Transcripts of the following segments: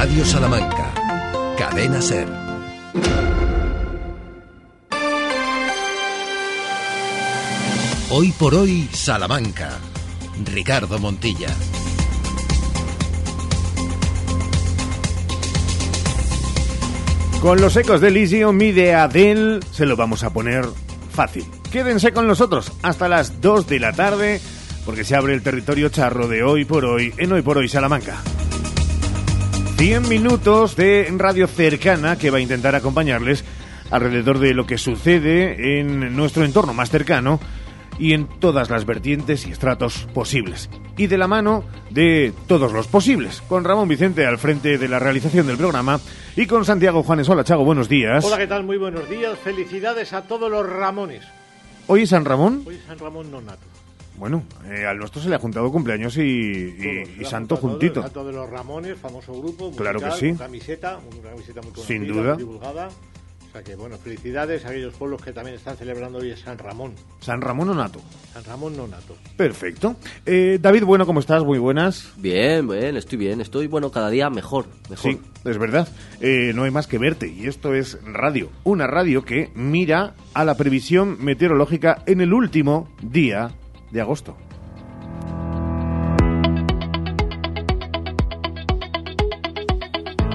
Radio Salamanca. Cadena Ser. Hoy por hoy, Salamanca. Ricardo Montilla. Con los ecos de Elisio, mi de Adel, se lo vamos a poner fácil. Quédense con nosotros hasta las 2 de la tarde, porque se abre el territorio charro de hoy por hoy, en Hoy por hoy Salamanca. 100 minutos de radio cercana que va a intentar acompañarles alrededor de lo que sucede en nuestro entorno más cercano y en todas las vertientes y estratos posibles. Y de la mano de todos los posibles, con Ramón Vicente al frente de la realización del programa y con Santiago Juanes. Hola, Chago, buenos días. Hola, ¿qué tal? Muy buenos días. Felicidades a todos los Ramones. ¿Hoy es San Ramón? Hoy es San Ramón Nonato. Bueno, eh, al nuestro se le ha juntado cumpleaños y, santo juntito. Todos, a todos los Ramones, famoso grupo. Claro que sí. con Camiseta, una camiseta muy conocida, Sin duda. muy divulgada. O sea que, bueno, felicidades a aquellos pueblos que también están celebrando hoy San Ramón. San Ramón Onato. San Ramón Nonato. Perfecto. Eh, David, bueno, ¿cómo estás? Muy buenas. Bien, bien, estoy bien, estoy bueno cada día mejor, mejor. Sí, es verdad. Eh, no hay más que verte. Y esto es radio. Una radio que mira a la previsión meteorológica en el último día de agosto.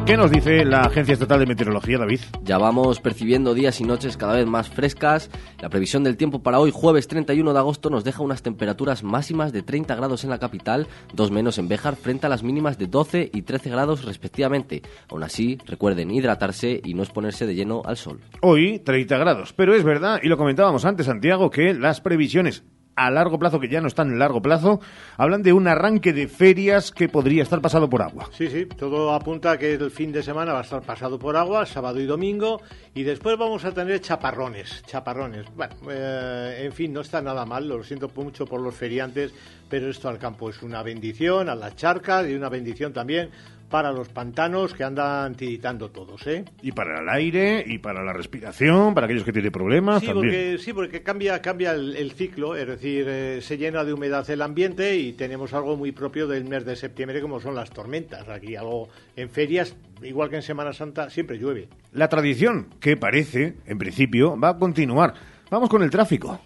¿Qué nos dice la Agencia Estatal de Meteorología, David? Ya vamos percibiendo días y noches cada vez más frescas. La previsión del tiempo para hoy, jueves 31 de agosto, nos deja unas temperaturas máximas de 30 grados en la capital, dos menos en Béjar, frente a las mínimas de 12 y 13 grados respectivamente. Aún así, recuerden hidratarse y no exponerse de lleno al sol. Hoy 30 grados, pero es verdad, y lo comentábamos antes, Santiago, que las previsiones a largo plazo, que ya no están en largo plazo, hablan de un arranque de ferias que podría estar pasado por agua. Sí, sí, todo apunta a que el fin de semana va a estar pasado por agua, sábado y domingo, y después vamos a tener chaparrones, chaparrones. Bueno, eh, en fin, no está nada mal, lo siento mucho por los feriantes, pero esto al campo es una bendición, a las charcas y una bendición también para los pantanos que andan tiritando todos, ¿eh? Y para el aire, y para la respiración, para aquellos que tienen problemas Sí, también. porque, sí, porque cambia, cambia el, el ciclo, es decir, eh, se llena de humedad el ambiente y tenemos algo muy propio del mes de septiembre como son las tormentas. Aquí algo en ferias, igual que en Semana Santa, siempre llueve. La tradición, que parece, en principio, va a continuar. Vamos con el tráfico.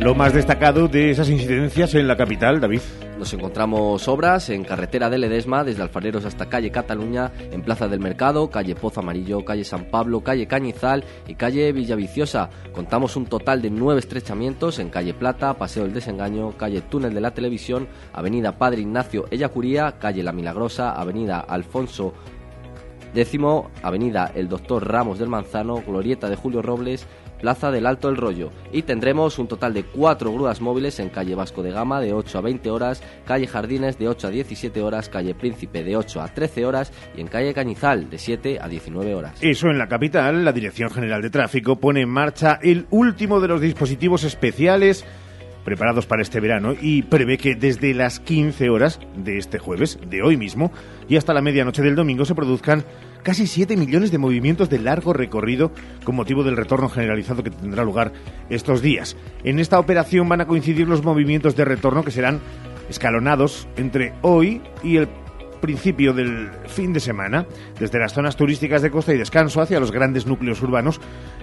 Lo más destacado de esas incidencias en la capital, David. Nos encontramos obras en carretera de Ledesma, desde Alfareros hasta calle Cataluña, en Plaza del Mercado, calle Pozo Amarillo, calle San Pablo, calle Cañizal y calle Villaviciosa. Contamos un total de nueve estrechamientos en calle Plata, Paseo del Desengaño, calle Túnel de la Televisión, avenida Padre Ignacio Ellacuría, calle La Milagrosa, avenida Alfonso Décimo, Avenida El Doctor Ramos del Manzano, Glorieta de Julio Robles, Plaza del Alto El Rollo. Y tendremos un total de cuatro grúas móviles en calle Vasco de Gama de 8 a 20 horas, calle Jardines de 8 a 17 horas, calle Príncipe de 8 a 13 horas y en calle Cañizal de 7 a 19 horas. Eso en la capital, la Dirección General de Tráfico pone en marcha el último de los dispositivos especiales preparados para este verano y prevé que desde las 15 horas de este jueves, de hoy mismo, y hasta la medianoche del domingo se produzcan casi 7 millones de movimientos de largo recorrido con motivo del retorno generalizado que tendrá lugar estos días. En esta operación van a coincidir los movimientos de retorno que serán escalonados entre hoy y el principio del fin de semana, desde las zonas turísticas de costa y descanso hacia los grandes núcleos urbanos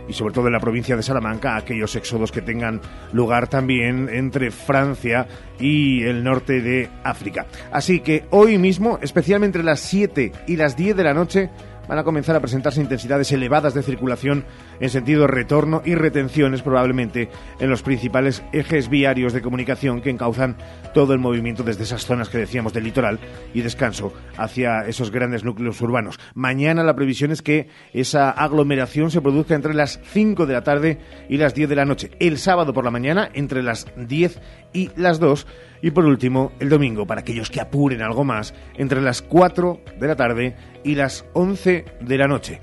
y sobre todo en la provincia de Salamanca, aquellos éxodos que tengan lugar también entre Francia y el norte de África. Así que hoy mismo, especialmente entre las 7 y las 10 de la noche, van a comenzar a presentarse intensidades elevadas de circulación en sentido retorno y retenciones probablemente en los principales ejes viarios de comunicación que encauzan todo el movimiento desde esas zonas que decíamos del litoral y descanso hacia esos grandes núcleos urbanos. Mañana la previsión es que esa aglomeración se produzca entre las 5 de la tarde y las 10 de la noche. El sábado por la mañana entre las 10 y las 2 y por último, el domingo, para aquellos que apuren algo más, entre las 4 de la tarde y las 11 de la noche.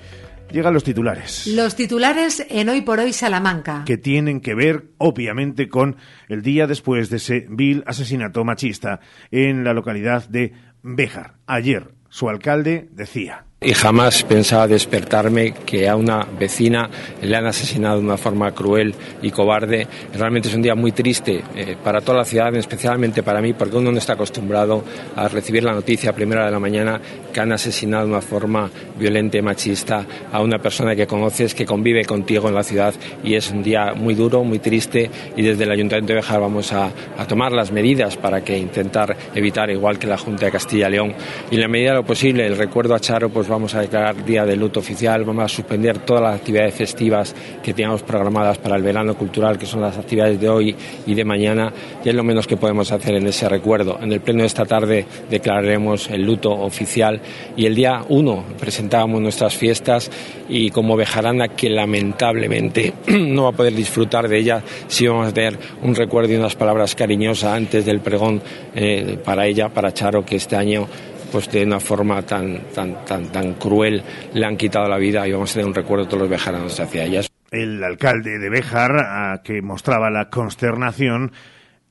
Llegan los titulares. Los titulares en Hoy por Hoy Salamanca. Que tienen que ver, obviamente, con el día después de ese vil asesinato machista en la localidad de Béjar. Ayer, su alcalde decía. Y jamás pensaba despertarme que a una vecina le han asesinado de una forma cruel y cobarde. Realmente es un día muy triste eh, para toda la ciudad, especialmente para mí, porque uno no está acostumbrado a recibir la noticia a primera de la mañana que han asesinado de una forma violenta y machista a una persona que conoces, que convive contigo en la ciudad. Y es un día muy duro, muy triste. Y desde el Ayuntamiento de Bejar vamos a, tomar las medidas para que intentar evitar, igual que la Junta de Castilla y León, y en la medida de lo posible, el recuerdo a Charo, pues vamos a declarar día de luto oficial, vamos a suspender todas las actividades festivas que teníamos programadas para el verano cultural, que son las actividades de hoy y de mañana, y es lo menos que podemos hacer en ese recuerdo. En el pleno de esta tarde declararemos el luto oficial y el día 1 presentábamos nuestras fiestas y como Bejarana, que lamentablemente no va a poder disfrutar de ella, sí vamos a tener un recuerdo y unas palabras cariñosas antes del pregón eh, para ella, para Charo, que este año pues de una forma tan, tan, tan, tan cruel le han quitado la vida y vamos a tener un recuerdo todos los bejaranos hacia ellas. El alcalde de Bejar, que mostraba la consternación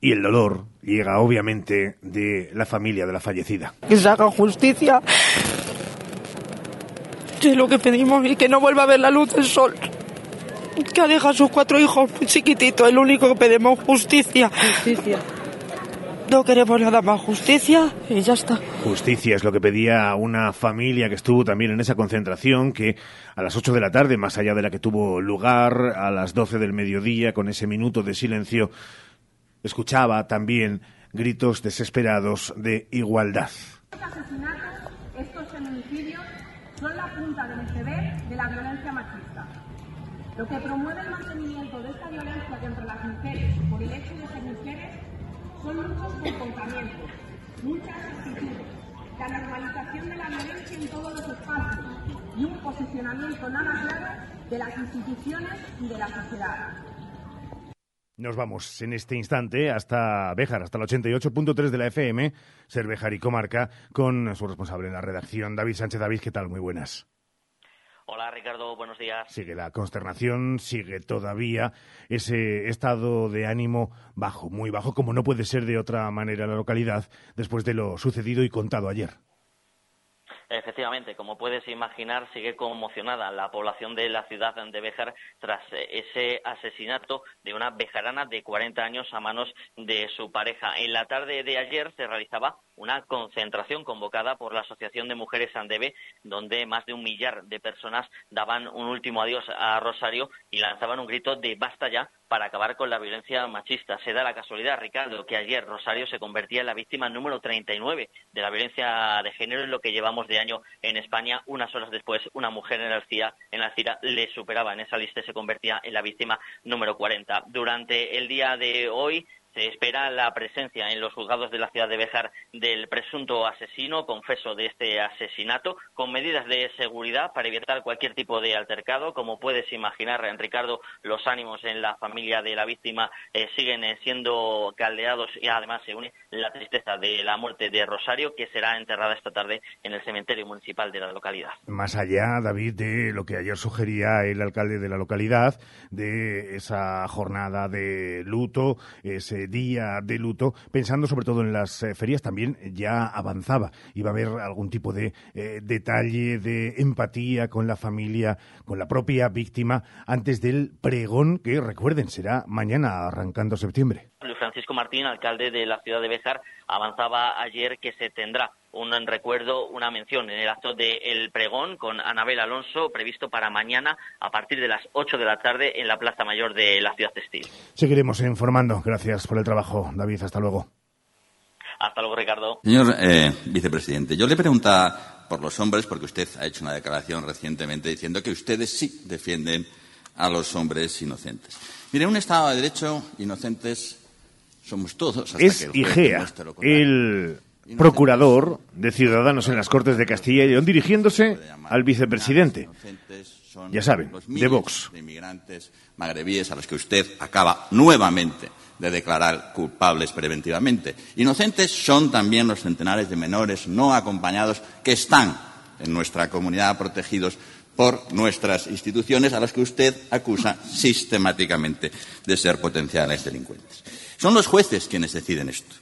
y el dolor, llega obviamente de la familia de la fallecida. Que se haga justicia. Es lo que pedimos y que no vuelva a ver la luz del sol. Que aleja a sus cuatro hijos chiquititos. Es lo único que pedimos, justicia. Justicia. No queremos nada más justicia y ya está. Justicia es lo que pedía una familia que estuvo también en esa concentración que a las 8 de la tarde, más allá de la que tuvo lugar, a las 12 del mediodía, con ese minuto de silencio, escuchaba también gritos desesperados de igualdad. Estos asesinatos, estos feminicidios, son la punta del iceberg de la violencia machista. Lo que promueve el mantenimiento de esta violencia contra las mujeres por el hecho de ser mujeres son muchos comportamientos, muchas actitudes, la normalización de la violencia en todos los espacios y un posicionamiento nada claro de las instituciones y de la sociedad. Nos vamos en este instante hasta Béjar, hasta el 88.3 de la FM, Ser Béjar y Comarca, con su responsable en la redacción, David Sánchez. David, ¿qué tal? Muy buenas. Hola Ricardo, buenos días. Sigue la consternación, sigue todavía ese estado de ánimo bajo, muy bajo, como no puede ser de otra manera la localidad, después de lo sucedido y contado ayer. Efectivamente, como puedes imaginar, sigue conmocionada la población de la ciudad de Béjar tras ese asesinato de una bejarana de 40 años a manos de su pareja. En la tarde de ayer se realizaba una concentración convocada por la Asociación de Mujeres Andebe, donde más de un millar de personas daban un último adiós a Rosario y lanzaban un grito de basta ya para acabar con la violencia machista. Se da la casualidad, Ricardo, que ayer Rosario se convertía en la víctima número 39 de la violencia de género en lo que llevamos de año en España. Unas horas después, una mujer en Alcira, en Alcira le superaba en esa lista y se convertía en la víctima número 40. Durante el día de hoy se espera la presencia en los juzgados de la ciudad de Bejar del presunto asesino, confeso de este asesinato, con medidas de seguridad para evitar cualquier tipo de altercado. Como puedes imaginar, Ricardo, los ánimos en la familia de la víctima eh, siguen eh, siendo caldeados y además se une la tristeza de la muerte de Rosario, que será enterrada esta tarde en el cementerio municipal de la localidad. Más allá, David, de lo que ayer sugería el alcalde de la localidad, de esa jornada de luto, ese día de luto, pensando sobre todo en las eh, ferias, también ya avanzaba. Iba a haber algún tipo de eh, detalle, de empatía con la familia, con la propia víctima, antes del pregón que, recuerden, será mañana arrancando septiembre. Francisco Martín, alcalde de la ciudad de Béjar, avanzaba ayer que se tendrá un recuerdo, una mención en el acto del pregón con Anabel Alonso, previsto para mañana a partir de las 8 de la tarde en la Plaza Mayor de la ciudad textil. Seguiremos informando. Gracias por el trabajo, David. Hasta luego. Hasta luego, Ricardo. Señor eh, vicepresidente, yo le pregunta por los hombres, porque usted ha hecho una declaración recientemente diciendo que ustedes sí defienden a los hombres inocentes. Mire, un Estado de Derecho, inocentes somos todos. Hasta es que el Igea, el procurador de Ciudadanos en las Cortes de Castilla y León, dirigiéndose al vicepresidente. Ya saben, Los de Vox. de inmigrantes magrebíes a los que usted acaba nuevamente de declarar culpables preventivamente. Inocentes son también los centenares de menores no acompañados que están en nuestra comunidad protegidos por nuestras instituciones a las que usted acusa sistemáticamente de ser potenciales delincuentes. Son los jueces quienes deciden esto.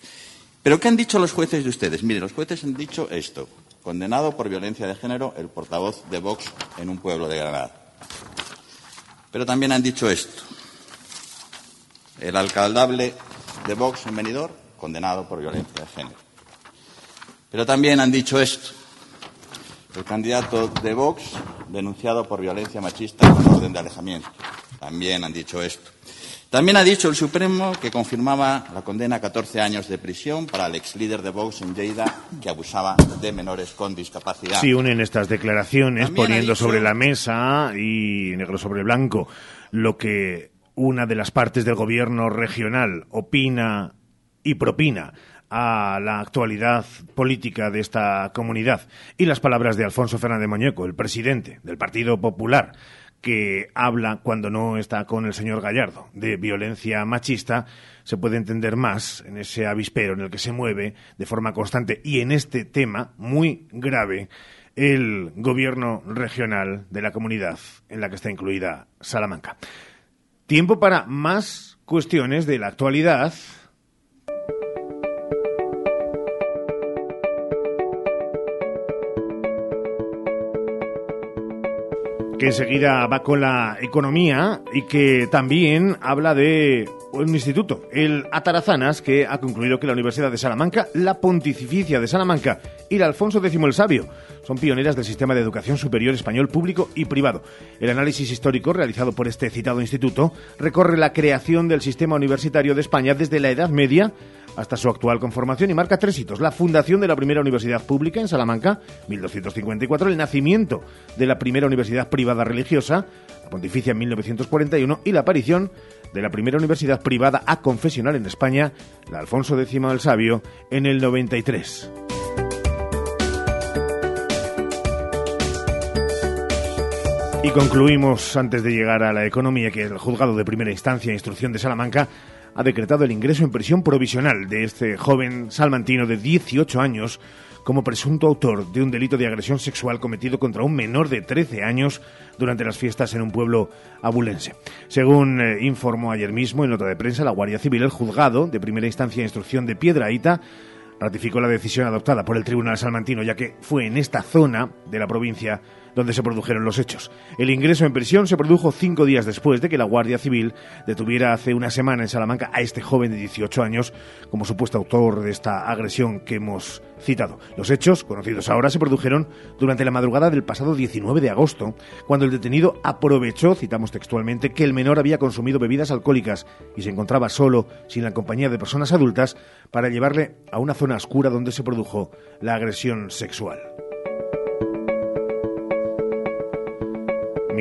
¿Pero qué han dicho los jueces de ustedes? Mire, los jueces han dicho esto. condenado por violencia de género el portavoz de Vox en un pueblo de Granada. Pero también han dicho esto. El alcaldable de Vox en Benidorm, condenado por violencia de género. Pero también han dicho esto. El candidato de Vox, denunciado por violencia machista con orden de alejamiento. También han dicho esto. También ha dicho el Supremo que confirmaba la condena a 14 años de prisión para el ex líder de Vox en Lleida que abusaba de menores con discapacidad. Sí, unen estas declaraciones poniendo sobre la mesa y negro sobre blanco lo que una de las partes del gobierno regional opina y propina a la actualidad política de esta comunidad y las palabras de Alfonso Fernández Muñeco, el presidente del Partido Popular, que habla cuando no está con el señor Gallardo. De violencia machista se puede entender más en ese avispero en el que se mueve de forma constante. Y en este tema muy grave el gobierno regional de la comunidad en la que está incluida Salamanca. Tiempo para más cuestiones de la actualidad que enseguida va con la economía y que también habla de un instituto, el Atarazanas, que ha concluido que la Universidad de Salamanca, la Pontificia de Salamanca y la Alfonso X el Sabio son pioneras del sistema de educación superior español público y privado. El análisis histórico realizado por este citado instituto recorre la creación del sistema universitario de España desde la Edad Media hasta su actual conformación y marca tres hitos. La fundación de la primera universidad pública en Salamanca, 1254, el nacimiento de la primera universidad privada religiosa, la Pontificia en 1941, y la aparición de la primera universidad privada a confesional en España, la Alfonso X el Sabio, en el 93. Y concluimos, antes de llegar a la economía, que el juzgado de primera instancia e instrucción de Salamanca ha decretado el ingreso en prisión provisional de este joven salmantino de 18 años como presunto autor de un delito de agresión sexual cometido contra un menor de 13 años durante las fiestas en un pueblo abulense. Según eh, informó ayer mismo en nota de prensa la Guardia Civil, el juzgado de primera instancia de instrucción de Piedraíta ratificó la decisión adoptada por el Tribunal Salmantino, ya que fue en esta zona de la provincia donde se produjeron los hechos. El ingreso en prisión se produjo cinco días después de que la Guardia Civil detuviera hace una semana en Salamanca a este joven de 18 años como supuesto autor de esta agresión que hemos citado. Los hechos, conocidos ahora, se produjeron durante la madrugada del pasado 19 de agosto, cuando el detenido aprovechó, citamos textualmente, que el menor había consumido bebidas alcohólicas y se encontraba solo, sin la compañía de personas adultas, para llevarle a una zona oscura donde se produjo la agresión sexual.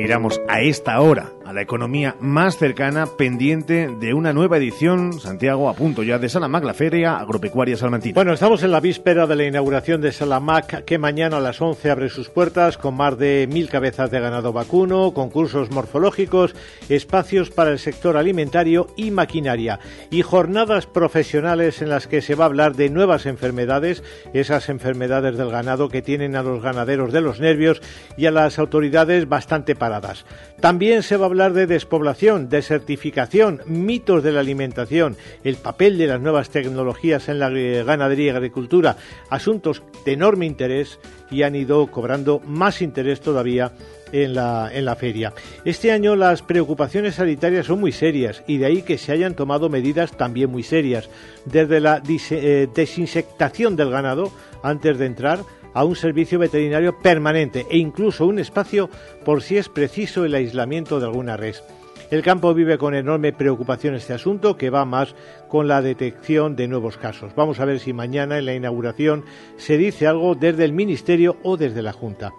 Miramos a esta hora a la economía más cercana, pendiente de una nueva edición, Santiago, a punto ya de Salamac, la Feria Agropecuaria Salmantina. Bueno, estamos en la víspera de la inauguración de Salamac, que mañana a las 11 abre sus puertas con más de mil cabezas de ganado vacuno, concursos morfológicos, espacios para el sector alimentario y maquinaria, y jornadas profesionales en las que se va a hablar de nuevas enfermedades, esas enfermedades del ganado que tienen a los ganaderos de los nervios y a las autoridades bastante paradas. También se va a hablar de despoblación, desertificación, mitos de la alimentación, el papel de las nuevas tecnologías en la ganadería y agricultura, asuntos de enorme interés y han ido cobrando más interés todavía en la, en la feria. Este año las preocupaciones sanitarias son muy serias y de ahí que se hayan tomado medidas también muy serias, desde la eh, desinsectación del ganado antes de entrar a un servicio veterinario permanente e incluso un espacio por si es preciso el aislamiento de alguna res. El campo vive con enorme preocupación este asunto que va más con la detección de nuevos casos. Vamos a ver si mañana en la inauguración se dice algo desde el Ministerio o desde la Junta.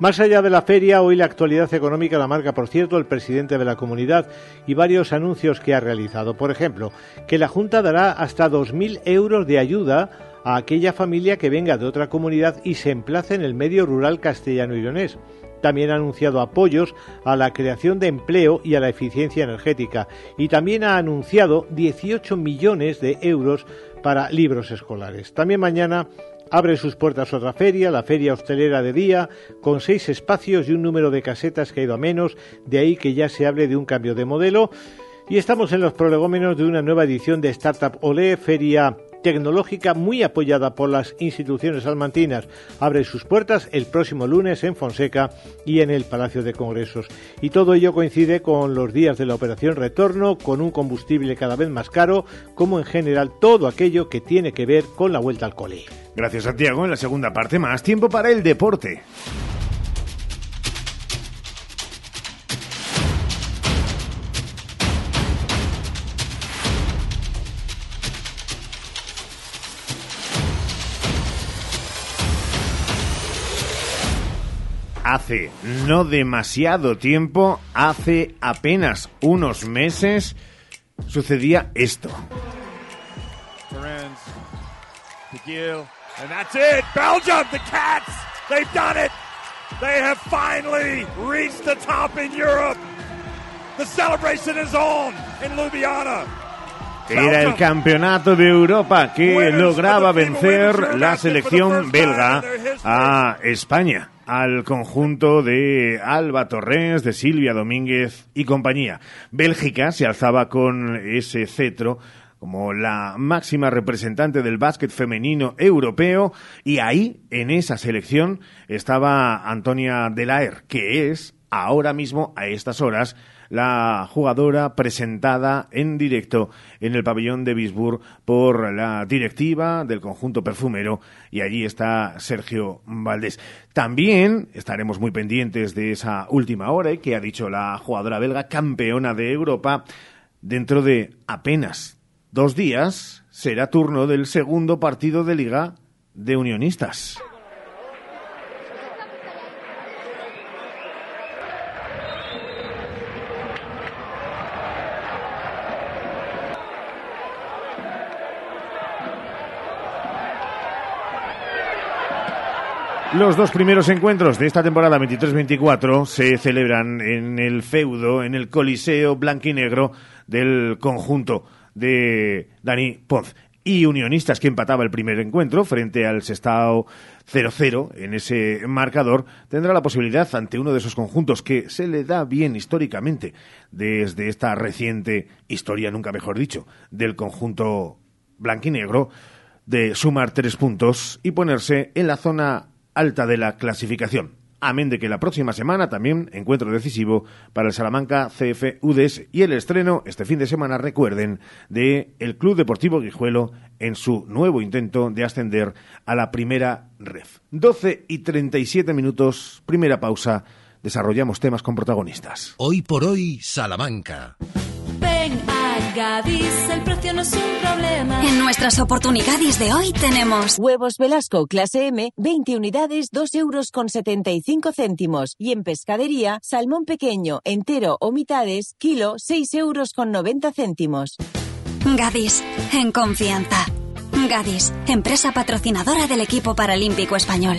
Más allá de la feria, hoy la actualidad económica la marca, por cierto, el presidente de la comunidad y varios anuncios que ha realizado. Por ejemplo, que la Junta dará hasta 2.000 euros de ayuda a aquella familia que venga de otra comunidad y se emplace en el medio rural castellano y leonés. También ha anunciado apoyos a la creación de empleo y a la eficiencia energética. Y también ha anunciado 18 millones de euros para libros escolares. También mañana abre sus puertas otra feria, la Feria Hostelera de Día, con seis espacios y un número de casetas que ha ido a menos, de ahí que ya se hable de un cambio de modelo. Y estamos en los prolegómenos de una nueva edición de Startup Olé, feria tecnológica muy apoyada por las instituciones salmantinas. Abre sus puertas el próximo lunes en Fonseca y en el Palacio de Congresos. Y todo ello coincide con los días de la operación retorno, con un combustible cada vez más caro, como en general todo aquello que tiene que ver con la vuelta al cole. Gracias, Santiago. En la segunda parte, más tiempo para el deporte. Hace no demasiado tiempo, hace apenas unos meses, sucedía esto. And that's it. Belgium, the Cats, they've done it. They have finally reached the top in Europe. The celebration is on in Ljubljana. Era el campeonato de Europa que lograba vencer la selección belga a España al conjunto de Alba Torres, de Silvia Domínguez y compañía. Bélgica se alzaba con ese cetro como la máxima representante del básquet femenino europeo y ahí, en esa selección, estaba Antonia Delaer, que es ahora mismo, a estas horas, la jugadora presentada en directo en el pabellón de Bisburg por la directiva del conjunto perfumero y allí está Sergio Valdés. También estaremos muy pendientes de esa última hora que ha dicho la jugadora belga campeona de Europa dentro de apenas dos días será turno del segundo partido de liga de unionistas. Los dos primeros encuentros de esta temporada 23-24 se celebran en el feudo, en el Coliseo Blanquinegro del conjunto de Dani Ponz. Y Unionistas, que empataba el primer encuentro frente al Sestao 0-0 en ese marcador, tendrá la posibilidad ante uno de esos conjuntos que se le da bien históricamente desde esta reciente historia, nunca mejor dicho, del conjunto blanquinegro, de sumar tres puntos y ponerse en la zona alta de la clasificación. Amén de que la próxima semana también encuentro decisivo para el Salamanca CF UDS y el estreno este fin de semana, recuerden, de el Club Deportivo Guijuelo en su nuevo intento de ascender a la primera red. 12 y 37 minutos, primera pausa, desarrollamos temas con protagonistas. Hoy por hoy, Salamanca. Gadis, el precio no es un problema. En nuestras oportunidades de hoy tenemos huevos Velasco clase M, 20 unidades, 2 euros con 75 céntimos. Y en pescadería, salmón pequeño, entero o mitades, kilo, 6 euros con 90 céntimos. Gadis, en confianza. Gadis, empresa patrocinadora del equipo paralímpico español.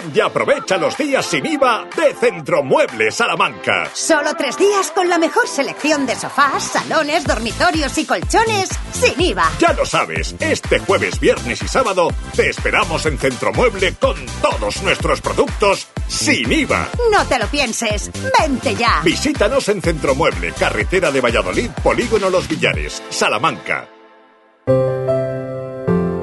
Ven y aprovecha los días sin IVA de Centromuebles Salamanca. Solo tres días con la mejor selección de sofás, salones, dormitorios y colchones sin IVA. Ya lo sabes, este jueves, viernes y sábado te esperamos en Centromueble con todos nuestros productos sin IVA. No te lo pienses, vente ya. Visítanos en Centromueble, carretera de Valladolid, Polígono Los Villares, Salamanca.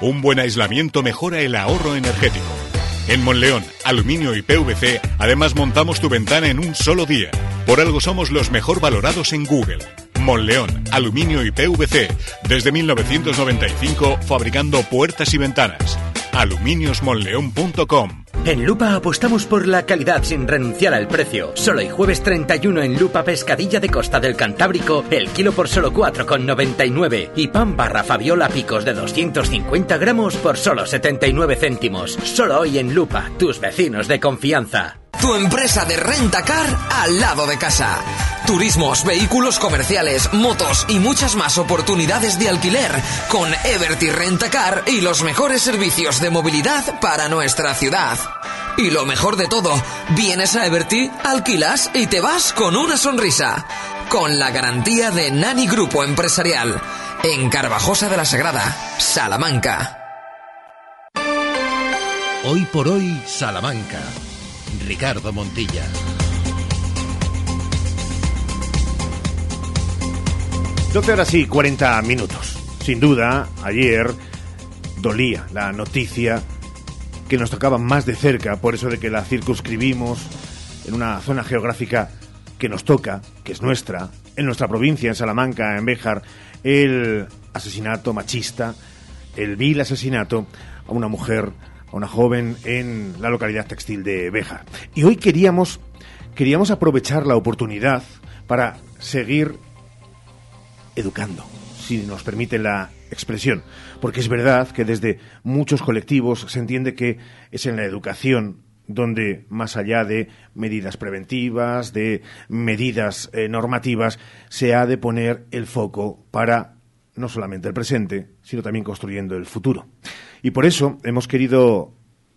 Un buen aislamiento mejora el ahorro energético. En Monleón, Aluminio y PVC, además montamos tu ventana en un solo día. Por algo somos los mejor valorados en Google. Monleón, Aluminio y PVC, desde 1995 fabricando puertas y ventanas. aluminiosmonleón.com En Lupa apostamos por la calidad sin renunciar al precio. Solo y jueves 31 en Lupa Pescadilla de Costa del Cantábrico, el kilo por solo 4,99. Y pan barra Fabiola picos de 250 gramos por solo 79 céntimos. Solo hoy en Lupa, tus vecinos de confianza. Tu empresa de rentacar al lado de casa. Turismos, vehículos comerciales, motos y muchas más oportunidades de alquiler con Everty Rentacar y los mejores servicios de movilidad para nuestra ciudad. Y lo mejor de todo, vienes a Everty, alquilas y te vas con una sonrisa. Con la garantía de Nani Grupo Empresarial. En Carvajosa de la Sagrada, Salamanca. Hoy por hoy, Salamanca. Ricardo Montilla. Doce horas y 40 minutos. Sin duda, ayer dolía la noticia que nos tocaba más de cerca, por eso de que la circunscribimos en una zona geográfica que nos toca, que es nuestra, en nuestra provincia, en Salamanca, en Béjar, el asesinato machista, el vil asesinato a una mujer, a una joven en la localidad textil de Béjar. Y hoy queríamos, queríamos aprovechar la oportunidad para seguir educando, si nos permite la expresión. Porque es verdad que desde muchos colectivos se entiende que es en la educación donde, más allá de medidas preventivas, de medidas eh, normativas, se ha de poner el foco para no solamente el presente, sino también construyendo el futuro. Y por eso hemos querido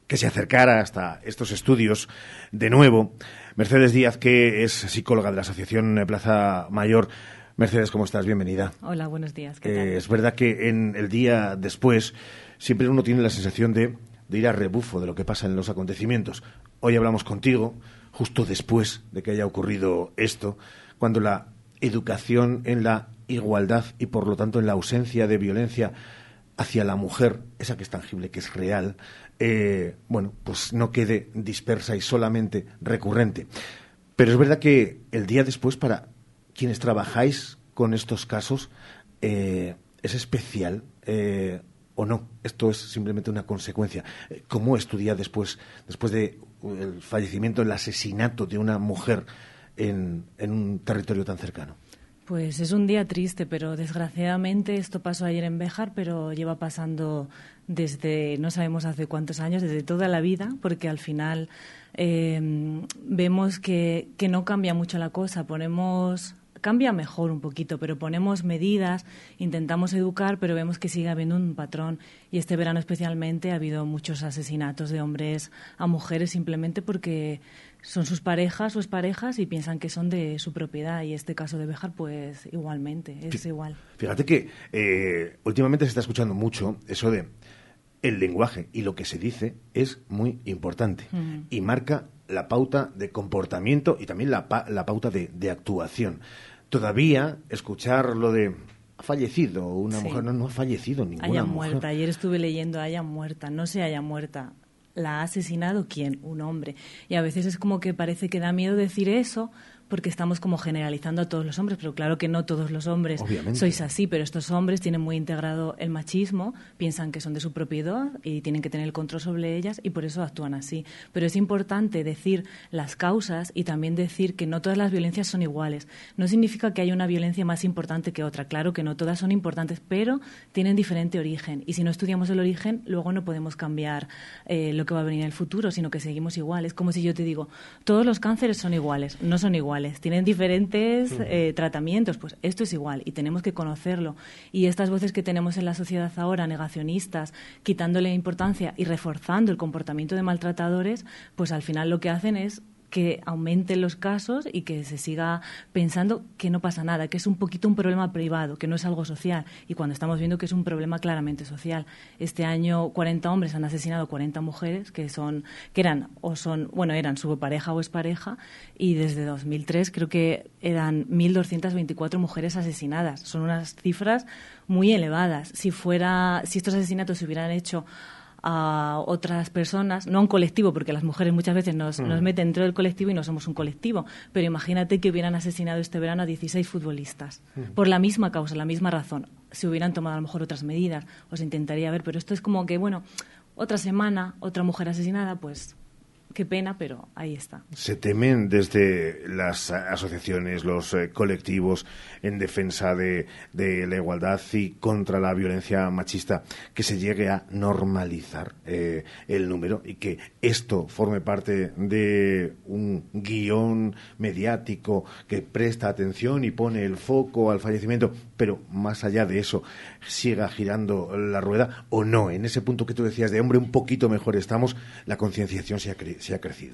que se acercara hasta estos estudios de nuevo Mercedes Díaz, que es psicóloga de la Asociación Plaza Mayor. Mercedes, ¿cómo estás? Bienvenida. Hola, buenos días. ¿qué Eh, tal? es verdad que en el día después siempre uno tiene la sensación de, de ir a rebufo de lo que pasa en los acontecimientos. Hoy hablamos contigo justo después de que haya ocurrido esto, cuando la educación en la igualdad y por lo tanto en la ausencia de violencia hacia la mujer, esa que es tangible, que es real, eh, bueno, pues no quede dispersa y solamente recurrente. Pero es verdad que el día después, para quienes trabajáis con estos casos, eh, es especial eh, o no. Esto es simplemente una consecuencia. ¿Cómo es tu día después, después de uh, el fallecimiento, el asesinato de una mujer en, en un territorio tan cercano? Pues es un día triste, pero desgraciadamente esto pasó ayer en Béjar, pero lleva pasando desde no sabemos hace cuántos años, desde toda la vida, porque al final eh, vemos que, que no cambia mucho la cosa. Ponemos cambia mejor un poquito, pero ponemos medidas, intentamos educar, pero vemos que sigue habiendo un patrón. Y este verano especialmente ha habido muchos asesinatos de hombres a mujeres simplemente porque son sus parejas o exparejas y piensan que son de su propiedad. Y este caso de Béjar, pues igualmente, es Fí- igual. Fíjate que eh, últimamente se está escuchando mucho eso de el lenguaje y lo que se dice es muy importante Mm. y marca la pauta de comportamiento y también la, pa- la pauta de, de actuación. Todavía escuchar lo de ha fallecido una Sí. mujer, no, no ha fallecido ninguna haya mujer. muerta. Ayer estuve leyendo haya muerta, no se haya muerta. ¿La ha asesinado quién? Un hombre. Y a veces es como que parece que da miedo decir eso porque estamos como generalizando a todos los hombres, pero claro que no todos los hombres Obviamente. sois así, pero estos hombres tienen muy integrado el machismo, piensan que son de su propiedad y tienen que tener el control sobre ellas y por eso actúan así. Pero es importante decir las causas y también decir que no todas las violencias son iguales. No significa que haya una violencia más importante que otra, claro que no todas son importantes, pero tienen diferente origen y si no estudiamos el origen, luego no podemos cambiar eh, lo que va a venir en el futuro, sino que seguimos igual. Es como si yo te digo, todos los cánceres son iguales, no son iguales, tienen diferentes eh, tratamientos, pues esto es igual y tenemos que conocerlo. Y estas voces que tenemos en la sociedad ahora, negacionistas, quitándole importancia y reforzando el comportamiento de maltratadores, pues al final lo que hacen es que aumenten los casos y que se siga pensando que no pasa nada, que es un poquito un problema privado, que no es algo social. Y cuando estamos viendo que es un problema claramente social. Este año 40 hombres han asesinado 40 mujeres que son que eran o son, bueno, eran su pareja o expareja y desde 2003 creo que eran 1224 mujeres asesinadas. Son unas cifras muy elevadas. Si fuera si estos asesinatos se hubieran hecho a otras personas, no a un colectivo, porque las mujeres muchas veces nos, Mm. nos meten dentro del colectivo y no somos un colectivo, pero imagínate que hubieran asesinado este verano a 16 futbolistas, Mm. por la misma causa, la misma razón. Si hubieran tomado a lo mejor otras medidas, os intentaría ver, pero esto es como que, bueno, otra semana, otra mujer asesinada, pues qué pena, pero ahí está. Se temen desde las asociaciones, los eh, colectivos en defensa de, la igualdad y contra la violencia machista que se llegue a normalizar eh, el número y que esto forme parte de un guion mediático que presta atención y pone el foco al fallecimiento, pero más allá de eso siga girando la rueda o no. En ese punto que tú decías de hombre un poquito mejor estamos, la concienciación se ha,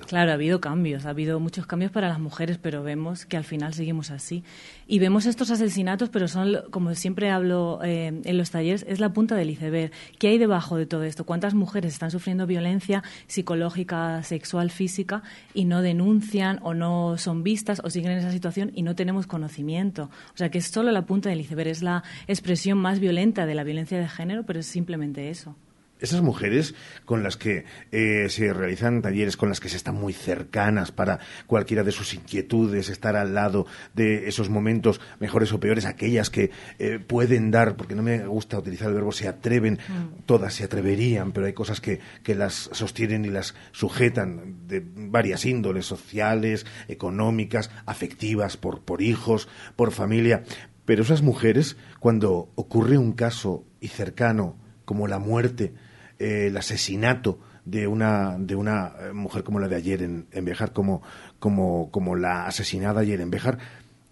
Claro, ha habido cambios, ha habido muchos cambios para las mujeres, pero vemos que al final seguimos así. Y vemos estos asesinatos, pero son, como siempre hablo eh, en los talleres, es la punta del iceberg. ¿Qué hay debajo de todo esto? ¿Cuántas mujeres están sufriendo violencia psicológica, sexual, física y no denuncian o no son vistas o siguen en esa situación y no tenemos conocimiento? O sea, que es solo la punta del iceberg, es la expresión más violenta de la violencia de género, pero es simplemente eso esas mujeres con las que eh, se realizan talleres, con las que se están muy cercanas para cualquiera de sus inquietudes, estar al lado de esos momentos mejores o peores, aquellas que eh, pueden dar, porque no me gusta utilizar el verbo se atreven, mm. todas se atreverían, pero hay cosas que, que las sostienen y las sujetan de varias índoles, sociales, económicas, afectivas, por, por hijos, por familia. Pero esas mujeres, cuando ocurre un caso y cercano como la muerte, el asesinato de una, de una eh, mujer como la de ayer en, en Bejar, como, como, como la asesinada ayer en Bejar,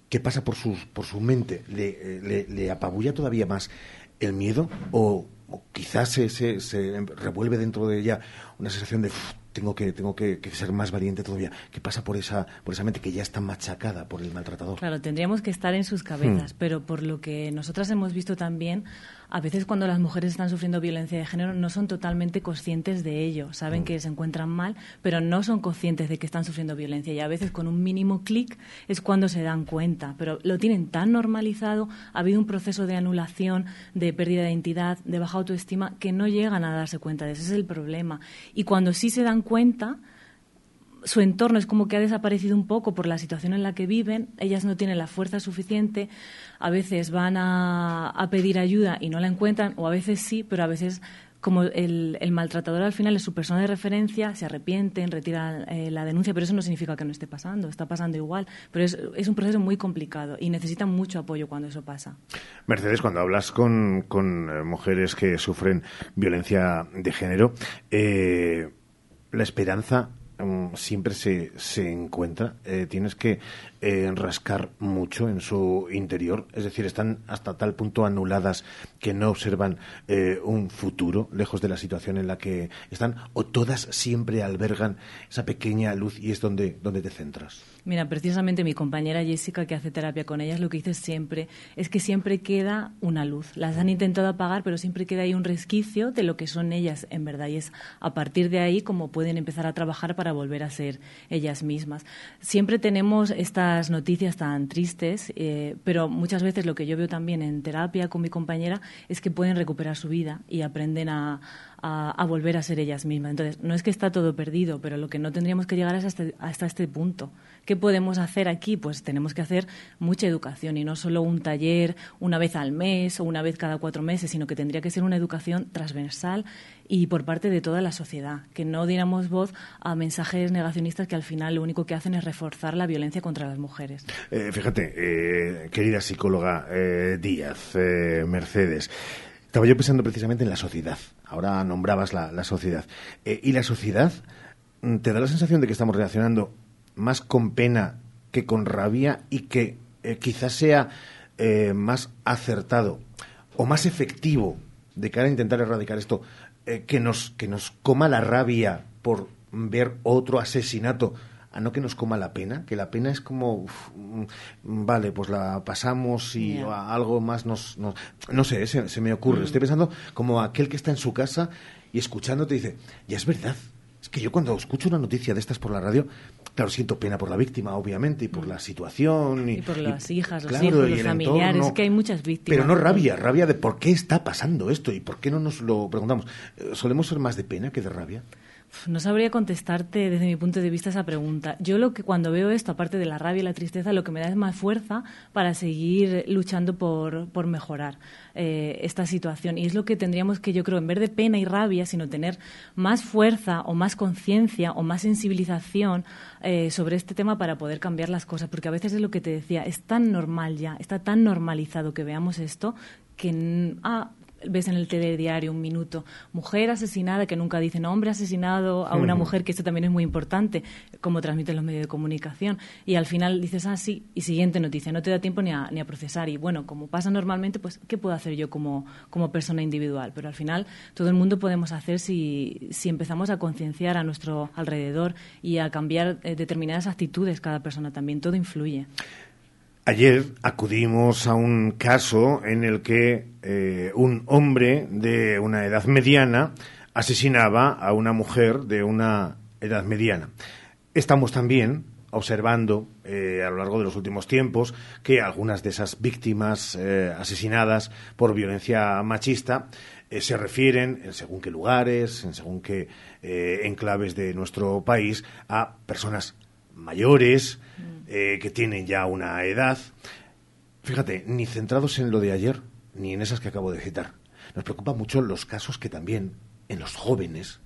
¿qué pasa por su, por su mente? ¿Le, le, le apabulla todavía más el miedo o, quizás se, se, se, revuelve dentro de ella una sensación de tengo que tengo que, ser más valiente todavía. ¿Qué pasa por esa por esa mente que ya está machacada por el maltratador? Claro, tendríamos que estar en sus cabezas, hmm. pero por lo que nosotras hemos visto también, a veces cuando las mujeres están sufriendo violencia de género no son totalmente conscientes de ello. Saben mm. que se encuentran mal, pero no son conscientes de que están sufriendo violencia. Y a veces con un mínimo clic es cuando se dan cuenta. Pero lo tienen tan normalizado, ha habido un proceso de anulación, de pérdida de identidad, de baja autoestima, que no llegan a darse cuenta de eso. Ese es el problema. Y cuando sí se dan cuenta, su entorno es como que ha desaparecido un poco por la situación en la que viven, ellas no tienen la fuerza suficiente, a veces van a, pedir ayuda y no la encuentran, o a veces sí, pero a veces como el, maltratador al final es su persona de referencia, se arrepienten, retiran eh, la denuncia, pero eso no significa que no esté pasando, está pasando igual. Pero es, un proceso muy complicado y necesitan mucho apoyo cuando eso pasa. Mercedes, cuando hablas con, eh, mujeres que sufren violencia de género, eh, la esperanza Mm, siempre se, se encuentra. Eh, tienes que eh, rascar mucho en su interior. Es decir, están hasta tal punto anuladas que no observan eh, un futuro lejos de la situación en la que están. O todas siempre albergan esa pequeña luz y es donde, donde te centras. Mira, precisamente mi compañera Jessica, que hace terapia con ellas, lo que dice siempre es que siempre queda una luz. Las han intentado apagar, pero siempre queda ahí un resquicio de lo que son ellas en verdad. Y es a partir de ahí como pueden empezar a trabajar para volver a ser ellas mismas. Siempre tenemos noticias tan tristes, eh, pero muchas veces lo que yo veo también en terapia con mi compañera es que pueden recuperar su vida y aprenden a, volver a ser ellas mismas. Entonces, no es que está todo perdido, pero lo que no tendríamos que llegar es hasta, este punto. ¿Qué podemos hacer aquí? Pues tenemos que hacer mucha educación y no solo un taller una vez al mes o una vez cada cuatro meses, sino que tendría que ser una educación transversal y por parte de toda la sociedad, que no diéramos voz a mensajes negacionistas que al final lo único que hacen es reforzar la violencia contra las mujeres. Eh, fíjate, eh, querida psicóloga eh, Díaz, Mercedes, estaba yo pensando precisamente en la sociedad. Ahora nombrabas la, sociedad. Eh, ¿Y la sociedad mm, te da la sensación de que estamos reaccionando más con pena que con rabia y que eh, quizás sea eh, más acertado o más efectivo de cara a intentar erradicar esto que, nos, que nos coma la rabia por ver otro asesinato a no que nos coma la pena, que la pena es como, mm, vale, pues la pasamos y algo más nos, No sé, se, me ocurre. Mm. Estoy pensando como aquel que está en su casa y escuchándote dice, ya es verdad. Es que yo cuando escucho una noticia de estas por la radio, Claro, siento pena por la víctima, obviamente, y por la situación. Y, por las hijas, los hijos, los familiares, que hay muchas víctimas. Pero no rabia, rabia de por qué está pasando esto y por qué no nos lo preguntamos. Eh, ¿Solemos ser más de pena que de rabia? No sabría contestarte desde mi punto de vista esa pregunta. Yo lo que cuando veo esto, aparte de la rabia y la tristeza, lo que me da es más fuerza para seguir luchando por, por mejorar eh, esta situación. Y es lo que tendríamos que, yo creo, en vez de pena y rabia, sino tener más fuerza o más conciencia o más sensibilización eh, sobre este tema para poder cambiar las cosas. Porque a veces es lo que te decía, es tan normal ya, está tan normalizado que veamos esto que ah, ves en el telediario un minuto, mujer asesinada, que nunca dicen hombre asesinado a una mujer, que esto también es muy importante, como transmiten los medios de comunicación. Y al final dices, ah, sí, y siguiente noticia, no te da tiempo ni a, ni a procesar. Y bueno, como pasa normalmente, pues, ¿qué puedo hacer yo como, como persona individual? Pero al final, todo el mundo podemos hacer si, si empezamos a concienciar a nuestro alrededor y a cambiar eh, determinadas actitudes cada persona también. Todo influye. Ayer acudimos a un caso en el que eh, un hombre de una edad mediana asesinaba a una mujer de una edad mediana. Estamos también observando eh, a lo largo de los últimos tiempos que algunas de esas víctimas eh, asesinadas por violencia machista se refieren en según qué lugares, en según qué enclaves de nuestro país a personas mayores, eh, que tienen ya una edad. Fíjate, ni centrados en lo de ayer, ni en esas que acabo de citar. Nos preocupan mucho los casos que también en los jóvenes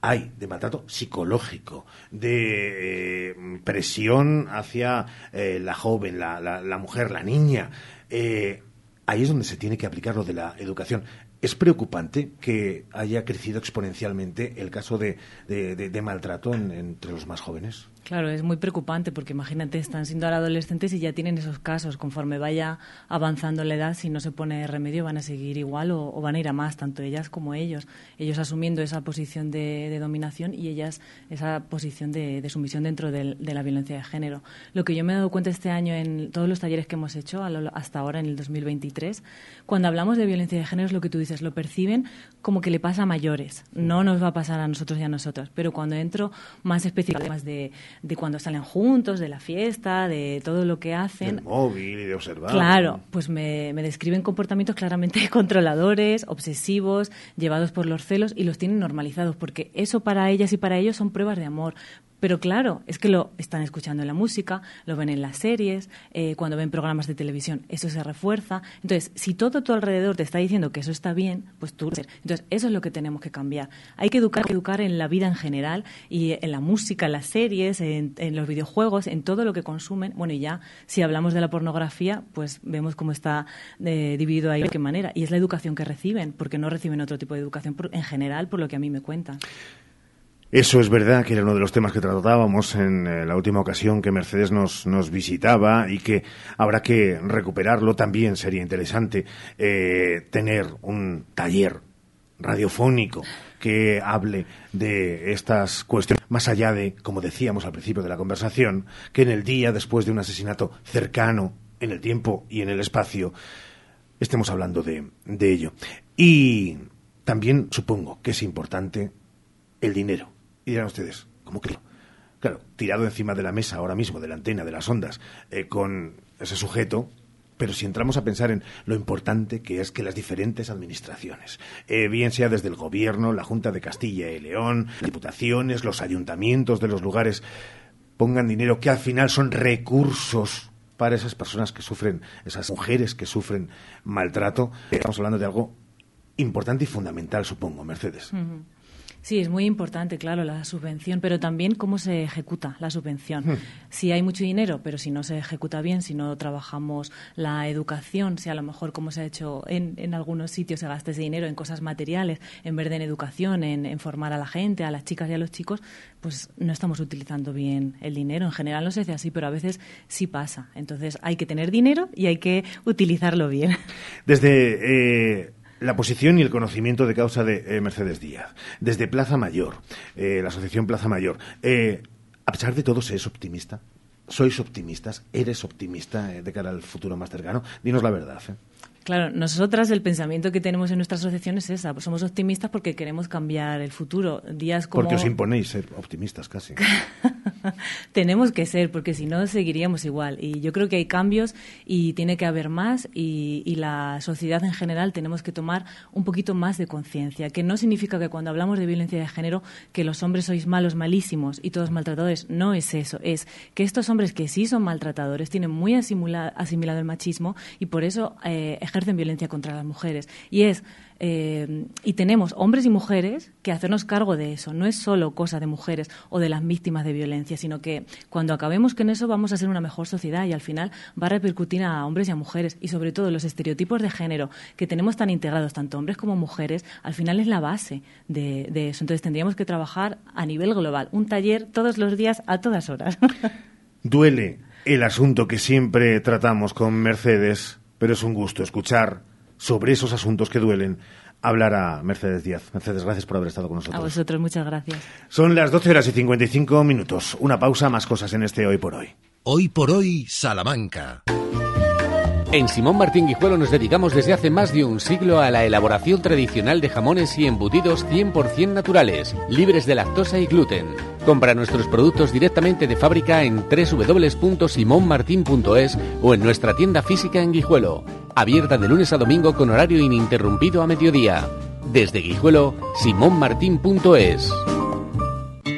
hay de maltrato psicológico, de eh, presión hacia eh, la joven, la, la, mujer, la niña. ahí es donde se tiene que aplicar lo de la educación. Es preocupante que haya crecido exponencialmente el caso de, de, maltrato entre los más jóvenes. Claro, es muy preocupante porque imagínate, están siendo ahora adolescentes y ya tienen esos casos. Conforme vaya avanzando la edad, si no se pone remedio, van a seguir igual o, van a ir a más, tanto ellas como ellos. Ellos asumiendo esa posición de, dominación y ellas esa posición de, sumisión dentro de, la violencia de género. Lo que yo me he dado cuenta este año en todos los talleres que hemos hecho hasta ahora, en el 2023, cuando hablamos de violencia de género es lo que tú dices, lo perciben como que le pasa a mayores. No nos va a pasar a nosotros y a nosotras. Pero cuando entro más específicamente de de cuando salen juntos, de la fiesta, de todo lo que hacen. Del móvil y de observar. Claro, pues me, me describen comportamientos claramente controladores, obsesivos, llevados por los celos y los tienen normalizados, porque eso para ellas y para ellos son pruebas de amor. Pero claro, es que lo están escuchando en la música, lo ven en las series, eh, cuando ven programas de televisión, eso se refuerza. Entonces, si todo tu alrededor te está diciendo que eso está bien, pues tú... Entonces, eso es lo que tenemos que cambiar. Hay que educar, educar en la vida en general y en la música, en las series, en, los videojuegos, en todo lo que consumen. Bueno, y ya, si hablamos de la pornografía, pues vemos cómo está eh, dividido ahí de qué manera. Y es la educación que reciben, porque no reciben otro tipo de educación en general, por lo que a mí me cuentan. Eso es verdad que era uno de los temas que tratábamos en eh, la última ocasión que Mercedes nos, nos visitaba y que habrá que recuperarlo. También sería interesante eh, tener un taller radiofónico que hable de estas cuestiones, más allá de, como decíamos al principio de la conversación, que en el día después de un asesinato cercano, en el tiempo y en el espacio, estemos hablando de, de ello. Y también supongo que es importante el dinero dirán ustedes, ¿cómo que Claro, tirado encima de la mesa ahora mismo, de la antena, de las ondas, eh, con ese sujeto, pero si entramos a pensar en lo importante que es que las diferentes administraciones, eh, bien sea desde el gobierno, la Junta de Castilla y León, diputaciones, los ayuntamientos de los lugares, pongan dinero que al final son recursos para esas personas que sufren, esas mujeres que sufren maltrato, estamos hablando de algo importante y fundamental, supongo, Mercedes. Sí, es muy importante, claro, la subvención, pero también cómo se ejecuta la subvención. Hmm. Si hay mucho dinero, pero si no se ejecuta bien, si no trabajamos la educación, si a lo mejor como se ha hecho en, en algunos sitios se gasta ese dinero en cosas materiales, en vez de en educación, en, formar a la gente, a las chicas y a los chicos, pues no estamos utilizando bien el dinero. En general no se hace así, pero a veces sí pasa. Entonces hay que tener dinero y hay que utilizarlo bien. Desde eh, la posición y el conocimiento de causa de eh, Mercedes Díaz. Desde Plaza Mayor, eh, la Asociación Plaza Mayor. Eh, a pesar de todo, ¿se es optimista? ¿Sois optimistas? ¿Eres optimista de cara al futuro más cercano? Dinos la verdad. Claro, nosotras el pensamiento que tenemos en nuestra asociación es esa. Somos optimistas porque queremos cambiar el futuro. Días como... Porque os imponéis ser optimistas casi. tenemos que ser, porque si no seguiríamos igual. Y yo creo que hay cambios y tiene que haber más y, y la sociedad en general tenemos que tomar un poquito más de conciencia, que no significa que cuando hablamos de violencia de género que los hombres sois malos, malísimos y todos maltratadores. No es eso, es que estos hombres que sí son maltratadores tienen muy asimilado el machismo y por eso eh, ejercen violencia contra las mujeres. Y es eh, y tenemos hombres y mujeres que hacernos cargo de eso. No es solo cosa de mujeres o de las víctimas de violencia, sino que cuando acabemos con eso vamos a ser una mejor sociedad y al final va a repercutir a hombres y a mujeres. Y sobre todo los estereotipos de género que tenemos tan integrados, tanto hombres como mujeres, al final es la base de, de eso. Entonces tendríamos que trabajar a nivel global. Un taller todos los días, a todas horas. Duele el asunto que siempre tratamos con Mercedes, pero es un gusto escuchar sobre esos asuntos que duelen hablar a Mercedes Díaz. Mercedes, gracias por haber estado con nosotros. A vosotros, muchas gracias. Son las 12 horas y 55 minutos. Una pausa, más cosas en este Hoy por Hoy. Hoy por Hoy, Salamanca. En Simón Martín Guijuelo nos dedicamos desde hace más de un siglo a la elaboración tradicional de jamones y embutidos 100% naturales, libres de lactosa y gluten. Compra nuestros productos directamente de fábrica en www.simonmartin.es o en nuestra tienda física en Guijuelo, abierta de lunes a domingo con horario ininterrumpido a mediodía. Desde Guijuelo, simonmartin.es.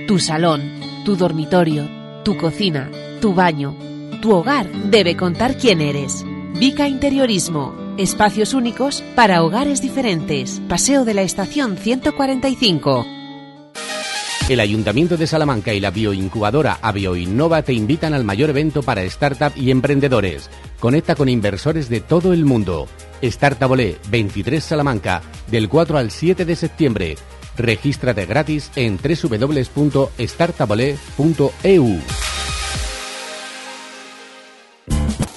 Tu salón, tu dormitorio, tu cocina, tu baño, tu hogar debe contar quién eres. Vica Interiorismo. Espacios únicos para hogares diferentes. Paseo de la Estación 145. El Ayuntamiento de Salamanca y la bioincubadora Avioinnova te invitan al mayor evento para startup y emprendedores. Conecta con inversores de todo el mundo. Startup Olé 23 Salamanca, del 4 al 7 de septiembre. Regístrate gratis en www.startupolé.eu.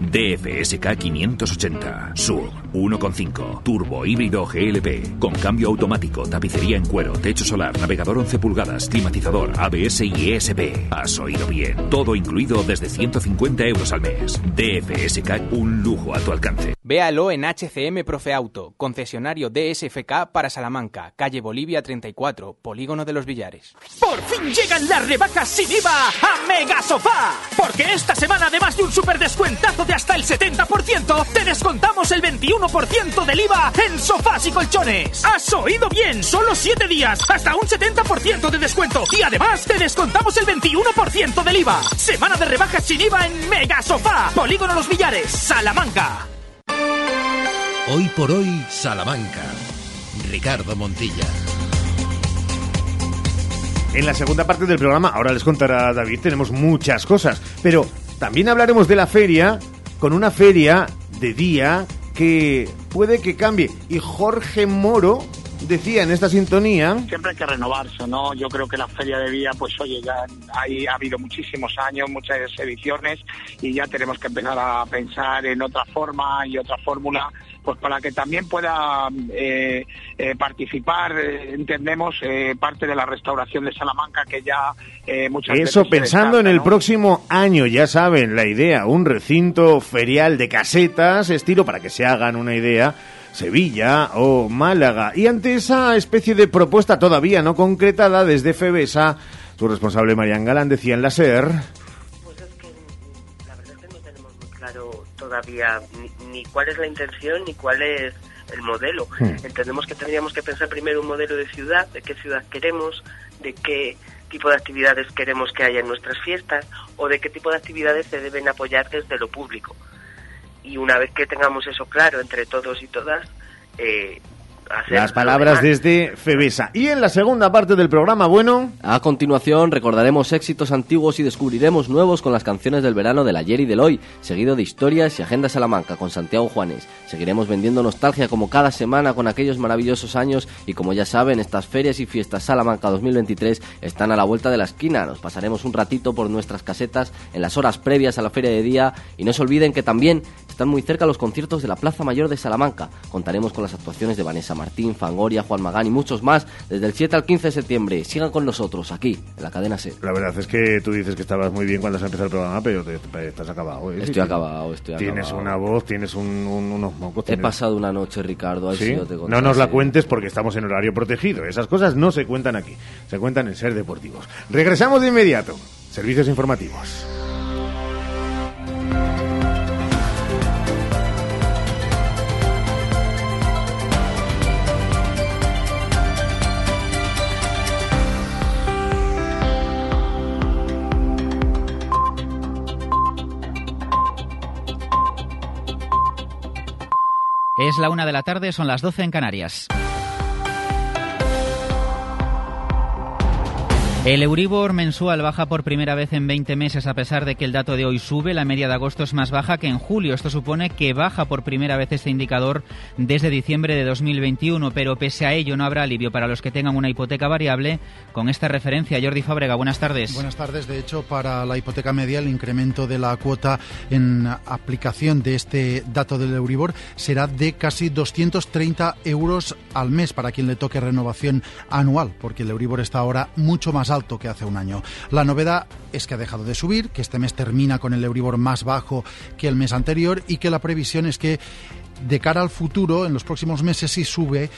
DFSK 580 Sur 1.5 Turbo híbrido GLP con cambio automático, tapicería en cuero, techo solar, navegador 11 pulgadas, climatizador, ABS y ESP. Has oído bien. Todo incluido desde 150 euros al mes. DFSK un lujo a tu alcance. Véalo en HCM Profe Auto, concesionario DSFK para Salamanca, calle Bolivia 34, Polígono de los Villares. Por fin llegan las rebajas sin IVA a Mega Sofá. Porque esta semana, además de un super descuentazo de hasta el 70%, te descontamos el 21% del IVA en sofás y colchones. ¿Has oído bien? Solo 7 días, hasta un 70% de descuento. Y además, te descontamos el 21% del IVA. Semana de rebajas sin IVA en Mega Sofá, Polígono Los Villares, Salamanca. Hoy por hoy, Salamanca. Ricardo Montilla. En la segunda parte del programa, ahora les contará David, tenemos muchas cosas, pero también hablaremos de la feria, con una feria de día que puede que cambie. Y Jorge Moro decía en esta sintonía... Siempre hay que renovarse, ¿no? Yo creo que la feria de día, pues oye, ya hay, ha habido muchísimos años, muchas ediciones y ya tenemos que empezar a pensar en otra forma y otra fórmula pues para que también pueda eh, eh, participar, eh, entendemos, parte de la restauración de Salamanca que ya muchas Eso veces pensando en el próximo año, ya saben, la idea, un recinto ferial de casetas, estilo para que se hagan una idea. Sevilla o Málaga. Y ante esa especie de propuesta todavía no concretada desde FEBESA, su responsable Marian Galán decía en la SER... todavía ni, ni, cuál es la intención ni cuál es el modelo. Hmm. Entendemos que tendríamos que pensar primero un modelo de ciudad, de qué ciudad queremos, de qué tipo de actividades queremos que haya en nuestras fiestas o de qué tipo de actividades se deben apoyar desde lo público. Y una vez que tengamos eso claro entre todos y todas, eh, Las palabras desde Febesa. Y en la segunda parte del programa, bueno... A continuación recordaremos éxitos antiguos y descubriremos nuevos con las canciones del verano del ayer y del hoy, seguido de historias y agenda Salamanca con Santiago Juanes. Seguiremos vendiendo nostalgia como cada semana con aquellos maravillosos años y como ya saben, estas ferias y fiestas Salamanca 2023 están a la vuelta de la esquina. Nos pasaremos un ratito por nuestras casetas en las horas previas a la feria de día y no se olviden que también están muy cerca los conciertos de la Plaza Mayor de Salamanca. Contaremos con las actuaciones de Vanessa Martín, Fangoria, Juan Magán y muchos más desde el 7 al 15 de septiembre. Sigan con nosotros aquí, en la cadena C. La verdad es que tú dices que estabas muy bien cuando has empezado el programa, pero te, estás acabado. ¿eh? Estoy acabado, estoy Tienes una voz, tienes unos mocos. He pasado una noche, Ricardo. no nos la cuentes porque estamos en horario protegido. Esas cosas no se cuentan aquí, se cuentan en Ser Deportivos. Regresamos de inmediato. Servicios informativos. Es la una de la tarde, son las doce en Canarias. El Euribor mensual baja por primera vez en 20 meses a pesar de que el dato de hoy sube. La media de agosto es más baja que en julio. Esto supone que baja por primera vez este indicador desde diciembre de 2021, pero pese a ello no habrá alivio para los que tengan una hipoteca variable. Con esta referencia, Jordi Fábrega, buenas tardes. Buenas tardes. De hecho, para la hipoteca media, el incremento de la cuota en aplicación de este dato del Euribor será de casi 230 euros al mes para quien le toque renovación anual, porque el Euribor está ahora mucho más alto alto que hace un año. La novedad es que ha dejado de subir, que este mes termina con el Euribor más bajo que el mes anterior y que la previsión es que de cara al futuro, en los próximos meses, si sube,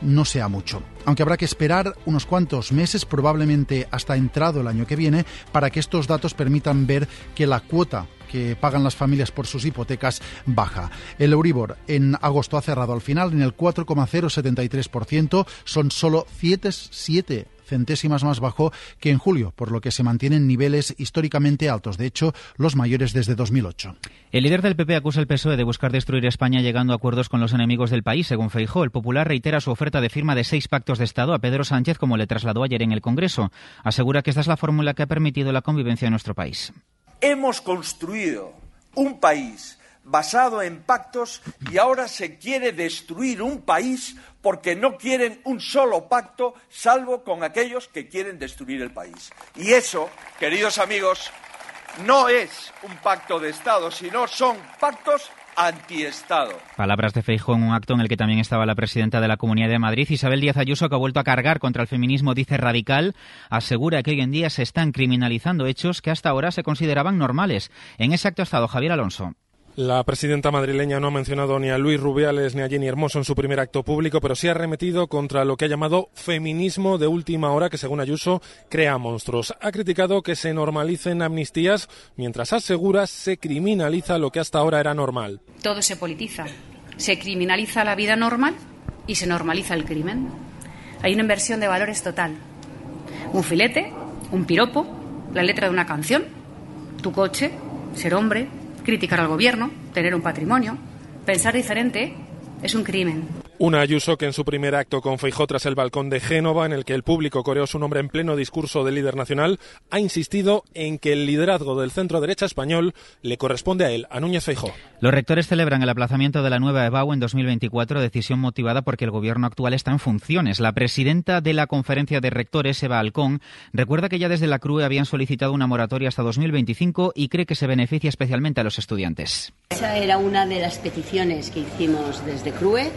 no sea mucho. Aunque habrá que esperar unos cuantos meses, probablemente hasta entrado el año que viene, para que estos datos permitan ver que la cuota que pagan las familias por sus hipotecas baja. El Euribor en agosto ha cerrado al final en el 4,073%, son solo 7, centésimas más bajo que en julio, por lo que se mantienen niveles históricamente altos, de hecho, los mayores desde 2008. El líder del PP acusa al PSOE de buscar destruir España llegando a acuerdos con los enemigos del país. Según Feijó, el Popular reitera su oferta de firma de seis pactos de Estado a Pedro Sánchez, como le trasladó ayer en el Congreso. Asegura que esta es la fórmula que ha permitido la convivencia en nuestro país. Hemos construido un país basado en pactos y ahora se quiere destruir un país porque no quieren un solo pacto salvo con aquellos que quieren destruir el país. Y eso, queridos amigos, no es un pacto de Estado, sino son pactos antiestado. Palabras de Feijóo en un acto en el que también estaba la presidenta de la Comunidad de Madrid, Isabel Díaz Ayuso, que ha vuelto a cargar contra el feminismo, dice radical, asegura que hoy en día se están criminalizando hechos que hasta ahora se consideraban normales. En ese acto ha estado Javier Alonso. La presidenta madrileña no ha mencionado ni a Luis Rubiales ni a Jenny Hermoso en su primer acto público, pero sí ha remetido contra lo que ha llamado feminismo de última hora, que según Ayuso crea monstruos. Ha criticado que se normalicen amnistías, mientras asegura se criminaliza lo que hasta ahora era normal. Todo se politiza. Se criminaliza la vida normal y se normaliza el crimen. Hay una inversión de valores total. Un filete, un piropo, la letra de una canción, tu coche, ser hombre, criticar al gobierno, tener un patrimonio, pensar diferente es un crimen. Una Ayuso que en su primer acto con Feijó tras el balcón de Génova, en el que el público coreó su nombre en pleno discurso de líder nacional, ha insistido en que el liderazgo del centro derecha español le corresponde a él, a Núñez Feijó. Los rectores celebran el aplazamiento de la nueva EBAU en 2024, decisión motivada porque el gobierno actual está en funciones. La presidenta de la conferencia de rectores, Eva Alcón, recuerda que ya desde la CRUE habían solicitado una moratoria hasta 2025 y cree que se beneficia especialmente a los estudiantes. Esa era una de las peticiones que hicimos desde CRUE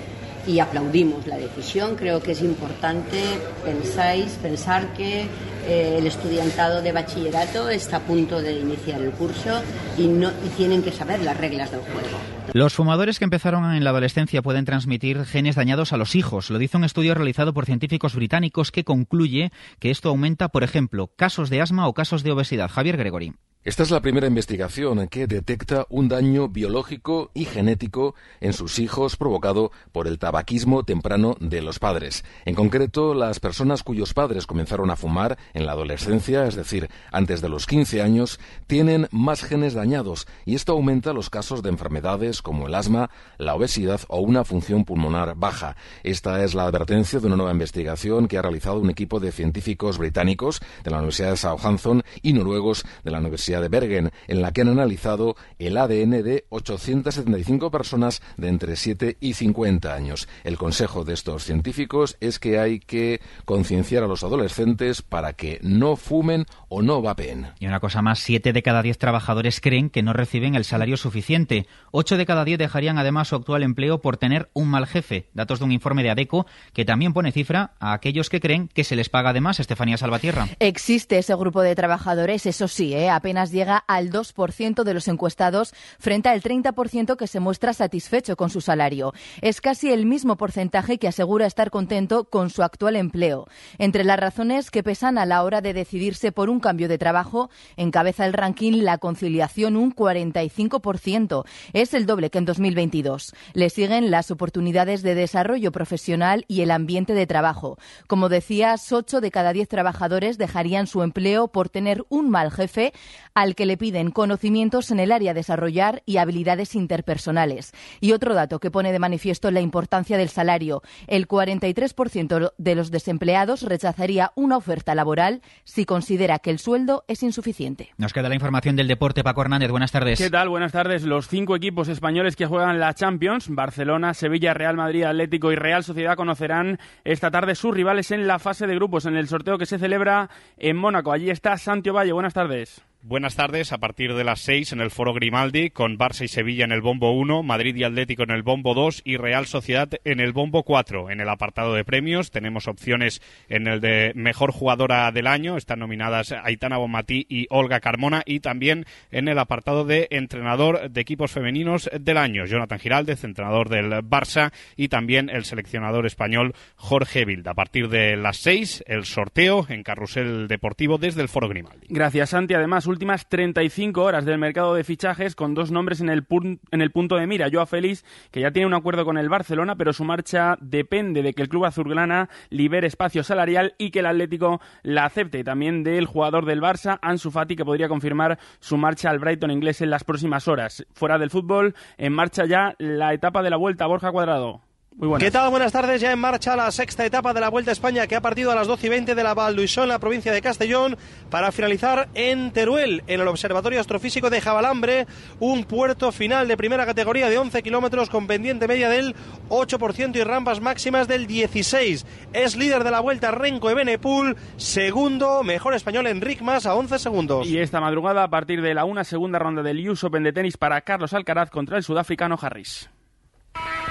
y aplaudimos la decisión. Creo que es importante pensáis, pensar que eh, el estudiantado de bachillerato está a punto de iniciar el curso y, no, y tienen que saber las reglas del juego. Los fumadores que empezaron en la adolescencia pueden transmitir genes dañados a los hijos. Lo dice un estudio realizado por científicos británicos que concluye que esto aumenta, por ejemplo, casos de asma o casos de obesidad. Javier Gregory. Esta es la primera investigación que detecta un daño biológico y genético en sus hijos provocado por el tabaquismo temprano de los padres. En concreto, las personas cuyos padres comenzaron a fumar en la adolescencia, es decir, antes de los 15 años, tienen más genes dañados y esto aumenta los casos de enfermedades como el asma, la obesidad o una función pulmonar baja. Esta es la advertencia de una nueva investigación que ha realizado un equipo de científicos británicos de la Universidad de Southampton y noruegos de la Universidad de Bergen, en la que han analizado el ADN de 875 personas de entre 7 y 50 años. El consejo de estos científicos es que hay que concienciar a los adolescentes para que no fumen o no vapeen. Y una cosa más, 7 de cada 10 trabajadores creen que no reciben el salario suficiente. 8 de cada 10 dejarían además su actual empleo por tener un mal jefe. Datos de un informe de ADECO que también pone cifra a aquellos que creen que se les paga además. Estefanía Salvatierra. Existe ese grupo de trabajadores, eso sí, ¿eh? apenas llega al 2% de los encuestados frente al 30% que se muestra satisfecho con su salario. Es casi el mismo porcentaje que asegura estar contento con su actual empleo. Entre las razones que pesan a la hora de decidirse por un cambio de trabajo, encabeza el ranking la conciliación un 45%. Es el doble que en 2022. Le siguen las oportunidades de desarrollo profesional y el ambiente de trabajo. Como decías, 8 de cada 10 trabajadores dejarían su empleo por tener un mal jefe al que le piden conocimientos en el área desarrollar y habilidades interpersonales. Y otro dato que pone de manifiesto la importancia del salario. El 43% de los desempleados rechazaría una oferta laboral si considera que el sueldo es insuficiente. Nos queda la información del deporte. Paco Hernández, buenas tardes. ¿Qué tal? Buenas tardes. Los cinco equipos españoles que juegan la Champions, Barcelona, Sevilla, Real Madrid, Atlético y Real Sociedad, conocerán esta tarde sus rivales en la fase de grupos en el sorteo que se celebra en Mónaco. Allí está Santiago Valle. Buenas tardes. Buenas tardes, a partir de las 6 en el Foro Grimaldi, con Barça y Sevilla en el bombo 1, Madrid y Atlético en el bombo 2 y Real Sociedad en el bombo 4. En el apartado de premios tenemos opciones en el de Mejor Jugadora del Año, están nominadas Aitana Bonmatí y Olga Carmona, y también en el apartado de Entrenador de Equipos Femeninos del Año, Jonathan Giraldez, entrenador del Barça, y también el seleccionador español Jorge Bild. A partir de las 6, el sorteo en Carrusel Deportivo desde el Foro Grimaldi. Gracias, Santi. Además, últimas 35 horas del mercado de fichajes con dos nombres en el, en el punto de mira. Joa Félix, que ya tiene un acuerdo con el Barcelona, pero su marcha depende de que el club azulgrana libere espacio salarial y que el Atlético la acepte. También del jugador del Barça, Ansu Fati, que podría confirmar su marcha al Brighton inglés en las próximas horas. Fuera del fútbol, en marcha ya la etapa de la vuelta. Borja Cuadrado. ¿Qué tal? Buenas tardes. Ya en marcha la sexta etapa de la Vuelta a España que ha partido a las 12 y 20 de la Valduisón, en la provincia de Castellón, para finalizar en Teruel, en el Observatorio Astrofísico de Jabalambre, un puerto final de primera categoría de 11 kilómetros con pendiente media del 8% y rampas máximas del 16. Es líder de la Vuelta Renko Ebenepul, segundo, mejor español Enric Mas a 11 segundos. Y esta madrugada, a partir de la una segunda ronda del US Open de tenis para Carlos Alcaraz contra el sudafricano Harris.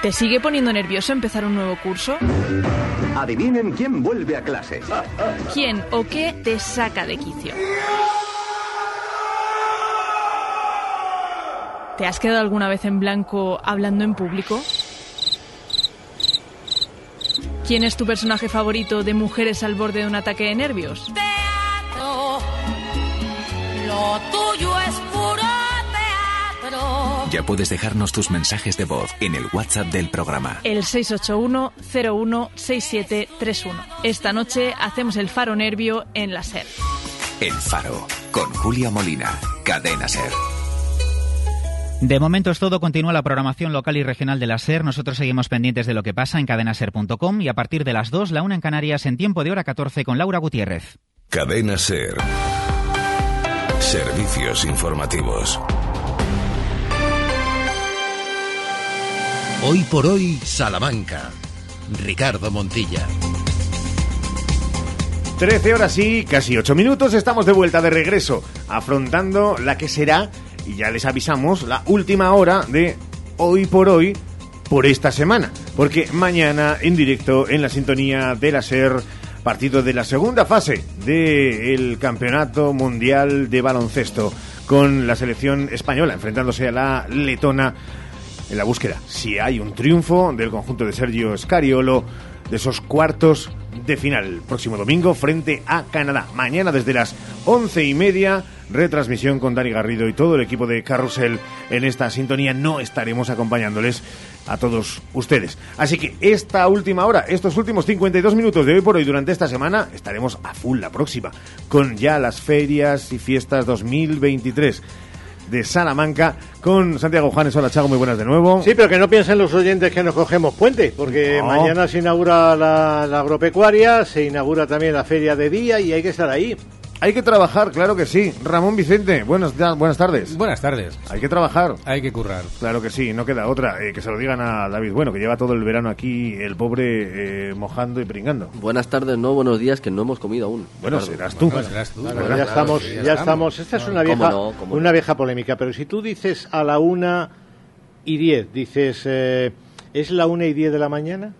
¿Te sigue poniendo nervioso empezar un nuevo curso? Adivinen quién vuelve a clases. ¿Quién o qué te saca de quicio? ¿Te has quedado alguna vez en blanco hablando en público? ¿Quién es tu personaje favorito de Mujeres al borde de un ataque de nervios? Teatro, lo tuyo es. Ya puedes dejarnos tus mensajes de voz en el WhatsApp del programa. El 681-016731. Esta noche hacemos el faro nervio en la SER. El Faro, con Julia Molina, Cadena Ser. De momento es todo. Continúa la programación local y regional de la SER. Nosotros seguimos pendientes de lo que pasa en cadenaser.com y a partir de las 2, la una en Canarias, en tiempo de hora 14 con Laura Gutiérrez. Cadena Ser. Servicios informativos. Hoy por hoy, Salamanca. Ricardo Montilla. 13 horas y casi 8 minutos. Estamos de vuelta de regreso, afrontando la que será, y ya les avisamos, la última hora de Hoy por hoy por esta semana. Porque mañana en directo en la sintonía de la SER partido de la segunda fase del Campeonato Mundial de Baloncesto con la selección española enfrentándose a la letona en la búsqueda. Si hay un triunfo del conjunto de Sergio Scariolo de esos cuartos de final próximo domingo frente a Canadá. Mañana desde las once y media retransmisión con Dani Garrido y todo el equipo de Carrusel en esta sintonía. No estaremos acompañándoles a todos ustedes. Así que esta última hora, estos últimos 52 minutos de hoy por hoy durante esta semana, estaremos a full la próxima, con ya las ferias y fiestas 2023 de Salamanca con Santiago Juanes. Hola, Chago, muy buenas de nuevo. Sí, pero que no piensen los oyentes que nos cogemos puente, porque No. mañana se inaugura la, la agropecuaria, se inaugura también la feria de día y hay que estar ahí. Hay que trabajar, claro que sí. Ramón Vicente, buenas, buenas tardes. Buenas tardes. Hay que trabajar. Hay que currar. Claro que sí, no queda otra. Eh, que se lo digan a David Bueno, que lleva todo el verano aquí, el pobre, eh, mojando y pringando. Buenas tardes, no buenos días, que no hemos comido aún. Bueno, serás tú. Bueno, serás tú. Ya Claro, estamos, sí, ya, estamos. Esta es una ¿Cómo vieja, no? ¿Cómo una vieja polémica, pero si tú dices a la una y diez, dices, eh, ¿es la una y diez de la mañana?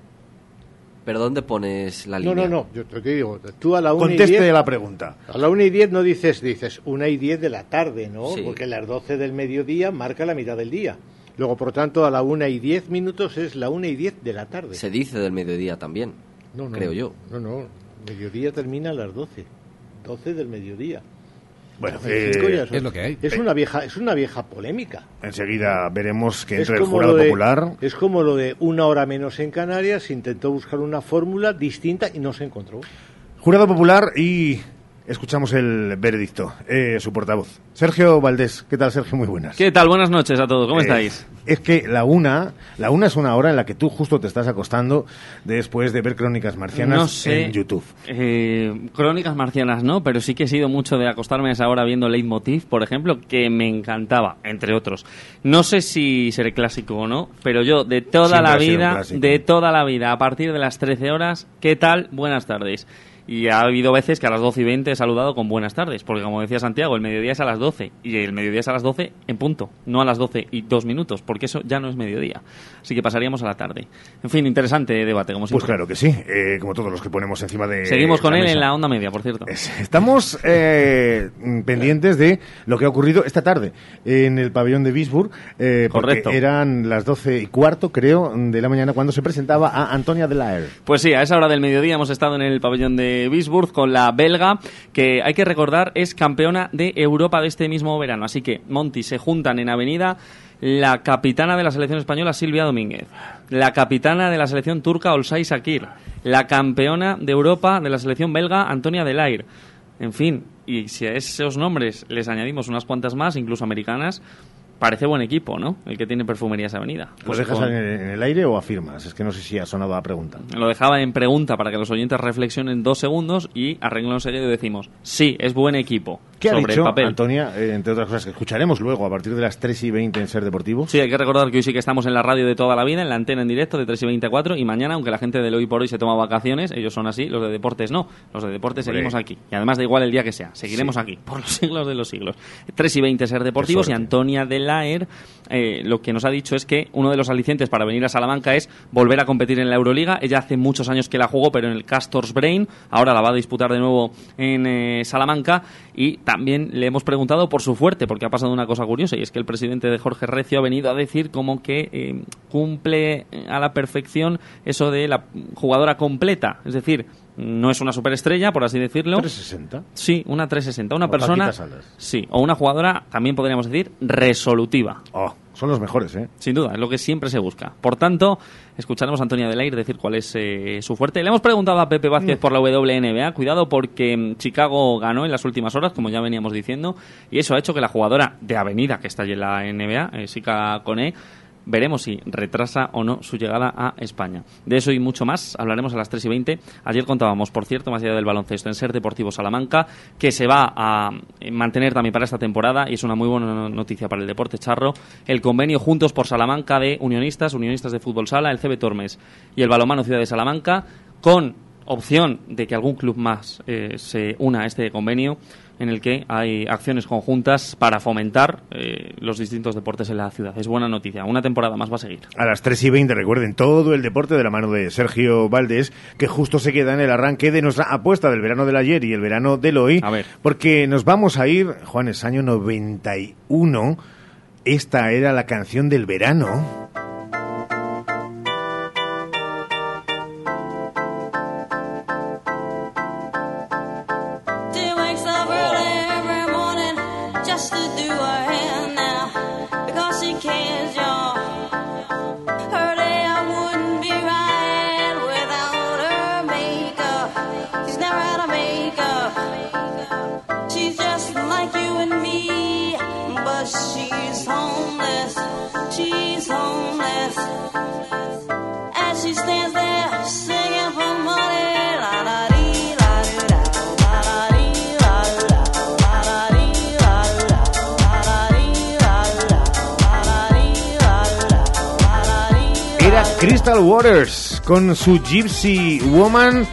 ¿Pero dónde pones la No, línea? no, no, yo te digo, tú a la una y Conteste diez, la pregunta. a la una y diez no dices, dices una y diez de la tarde, ¿no? Sí. Porque las doce del mediodía marca la mitad del día. Luego, por lo tanto, a la una y diez minutos es la una y diez de la tarde. Se dice del mediodía también, No, no, creo yo. No, no, mediodía termina a las 12. 12 del mediodía. Bueno, eh, es lo que hay. Es una vieja, es una vieja polémica. enseguida veremos que el como jurado lo de- popular. Es como lo de una hora menos en Canarias, se intentó buscar una fórmula distinta y no se encontró. Jurado popular y escuchamos el veredicto. Eh, su portavoz. Sergio Valdés. ¿Qué tal, Sergio? Muy buenas. ¿Qué tal? Buenas noches a todos. ¿Cómo Eh, estáis? Es que la una, la una es una hora en la que tú justo te estás acostando después de ver Crónicas Marcianas No sé. en YouTube. Eh, crónicas marcianas no, pero sí que he sido mucho de acostarme a esa hora viendo Leitmotiv, por ejemplo, que me encantaba, entre otros. No sé si seré clásico o no, pero yo de toda Siempre la vida, de toda la vida, a partir de las 13 horas, ¿qué tal? Buenas tardes. Y ha habido veces que a las 12 y 20 he saludado con buenas tardes, porque como decía Santiago, el mediodía es a las 12 y el mediodía es a las 12 en punto, no a las 12 y 2 minutos, porque eso ya no es mediodía. Así que pasaríamos a la tarde. En fin, interesante debate, como Pues siempre. claro que sí, eh, como todos los que ponemos encima de. Seguimos con la él mesa. en la onda media, por cierto. Estamos eh, pendientes de lo que ha ocurrido esta tarde en el pabellón de Bisburg, eh, porque Correcto. eran las doce y cuarto, creo, de la mañana cuando se presentaba a Antonia Delaer. Pues sí, a esa hora del mediodía hemos estado en el pabellón de Bisburg con la belga, que hay que recordar es campeona de Europa de este mismo verano. Así que, Monty, se juntan en Avenida la capitana de la selección española Silvia Domínguez, la capitana de la selección turca Olsay Sakir, la campeona de Europa de la selección belga Antonia Delair. En fin, y si a esos nombres les añadimos unas cuantas más, incluso americanas, parece buen equipo, ¿no? El que tiene Perfumerías Avenida. ¿Lo Pues dejas con- en el, aire o afirmas? Es que no sé si ha sonado la pregunta. lo dejaba en pregunta para que los oyentes reflexionen dos segundos y a renglón seguido decimos, sí, es buen equipo. ¿Qué ha sobre dicho el papel. Antonia, eh, entre otras cosas que escucharemos luego a partir de las 3 y 20 en Ser Deportivo? Sí, hay que recordar que hoy sí que estamos en la radio de toda la vida, en la antena en directo de 3 y 24 y mañana, aunque la gente del hoy por hoy se toma vacaciones, ellos son así, los de deportes no, los de deportes Hombre. seguimos aquí. Y además da igual el día que sea, seguiremos Sí. aquí, por los siglos de los siglos. 3 y 20 Ser Deportivos y. Antonia de Laer eh, lo que nos ha dicho es que uno de los alicientes para venir a Salamanca es volver a competir en la Euroliga. Ella hace muchos años que la jugó, pero en el Castors Brain, ahora la va a disputar de nuevo en eh, Salamanca. Y también le hemos preguntado por su fuerte, porque ha pasado una cosa curiosa y es que el presidente de Jorge Recio ha venido a decir como que eh, cumple a la perfección eso de la jugadora completa, es decir, no es una superestrella, por así decirlo. 360. Sí, una 360, una Como persona. Sí, o una jugadora, también podríamos decir, resolutiva. Oh, son los mejores, ¿eh? Sin duda, es lo que siempre se busca. Por tanto, escucharemos a Antonia Delair decir cuál es eh, su fuerte. Le hemos preguntado a Pepe Vázquez Mm. por la WNBA. Cuidado porque mm, Chicago ganó en las últimas horas, como ya veníamos diciendo, y eso ha hecho que la jugadora de Avenida, que está allí en la NBA, eh, Sika Kone, veremos si retrasa o no su llegada a España. De eso y mucho más hablaremos a las 3 y 20. Ayer contábamos, por cierto, más allá del baloncesto, en Ser Deportivo Salamanca, que se va a mantener también para esta temporada, y es una muy buena no- noticia para el deporte charro, el convenio Juntos por Salamanca de Unionistas, Unionistas de Fútbol Sala, el CB Tormes y el Balomano Ciudad de Salamanca, con opción de que algún club más eh, se una a este convenio en el que hay acciones conjuntas para fomentar eh, los distintos deportes en la ciudad. Es buena noticia. Una temporada más va a seguir. A las 3 y 20, recuerden, todo el deporte de la mano de Sergio Valdés, que justo se queda en el arranque de nuestra apuesta del verano del ayer y el verano del hoy. A ver. Porque nos vamos a ir, Juanes, año 91. Esta era la canción del verano. Crystal Waters con su Gypsy Woman,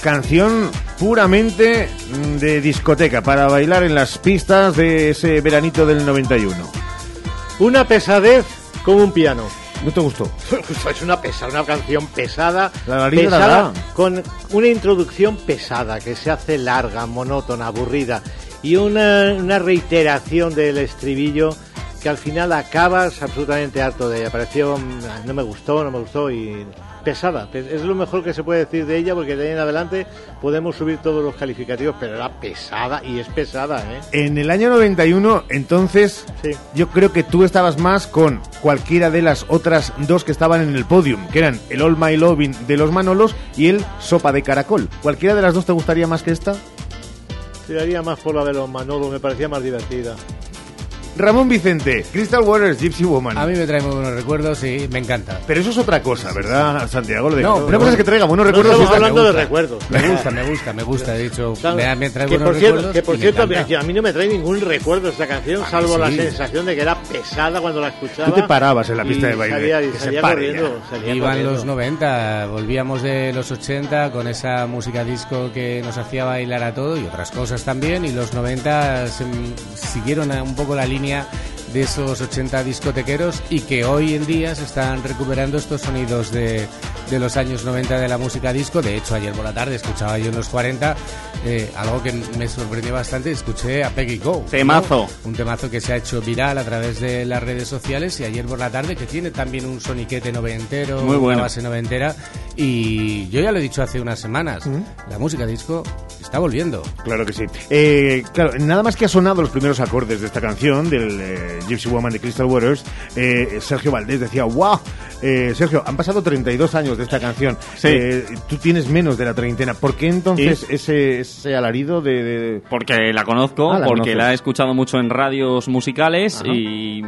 canción puramente de discoteca para bailar en las pistas de ese veranito del 91. Una pesadez como un piano. ¿No te gustó? es una pesada, una canción pesada, La pesada con una introducción pesada que se hace larga, monótona, aburrida y una, una reiteración del estribillo que al final acabas absolutamente harto de ella. Pareció, mm, no me gustó, no me gustó y pesada. Pe- Es lo mejor que se puede decir de ella porque de ahí en adelante podemos subir todos los calificativos, pero era pesada y es pesada, ¿eh? En el año 91, entonces, yo creo que tú estabas más con cualquiera de las otras dos que estaban en el podium, que eran el All My Loving de los Manolos y el Sopa de Caracol. ¿Cualquiera de las dos te gustaría más que esta? Tiraría más por la de los Manolo, me parecía más divertida. Ramón Vicente, Crystal Waters, Gypsy Woman. A mí me trae muy buenos recuerdos y me encanta. Pero eso es otra cosa, ¿verdad, Santiago? Lo de- No, una pero cosa es que traiga buenos recuerdos. y otra- Me me gusta. Me gusta, me gusta, me gusta. He dicho, Claro, me, me trae que, buenos por cierto, recuerdos. que por y me cierto, encanta. a mí no me trae ningún recuerdo esta canción, salvo la sí. sensación de que era pesada cuando la escuchaba. Tú te parabas en la pista y de baile, Salía, y que se salía pare corriendo, salía Iban corriendo. los 90, volvíamos de los 80 con esa música disco que nos hacía bailar a todo y otras cosas también. Y los 90 se- siguieron a- un poco la línea de esos 80 discotequeros y que hoy en día se están recuperando estos sonidos de, de los años 90 de la música disco. De hecho, ayer por la tarde escuchaba yo en los 40 eh, algo que me sorprendió bastante. Escuché a Peggy Go. ¿no? Temazo. Un temazo que se ha hecho viral a través de las redes sociales y ayer por la tarde que tiene también un soniquete noventero, Muy bueno. una base noventera y yo ya lo he dicho hace unas semanas, la música disco está volviendo. Claro que sí. Eh, claro, nada más que ha sonado los primeros acordes de esta canción, del eh, Gypsy Woman de Crystal Waters, eh, Sergio Valdés decía, wow, eh, Sergio, han pasado 32 años de esta canción, Sí. Eh, tú tienes menos de la treintena, ¿por qué entonces ese, ese alarido de... de- Porque la conozco, Ah, la porque conoces. la he escuchado mucho en radios musicales Ajá. y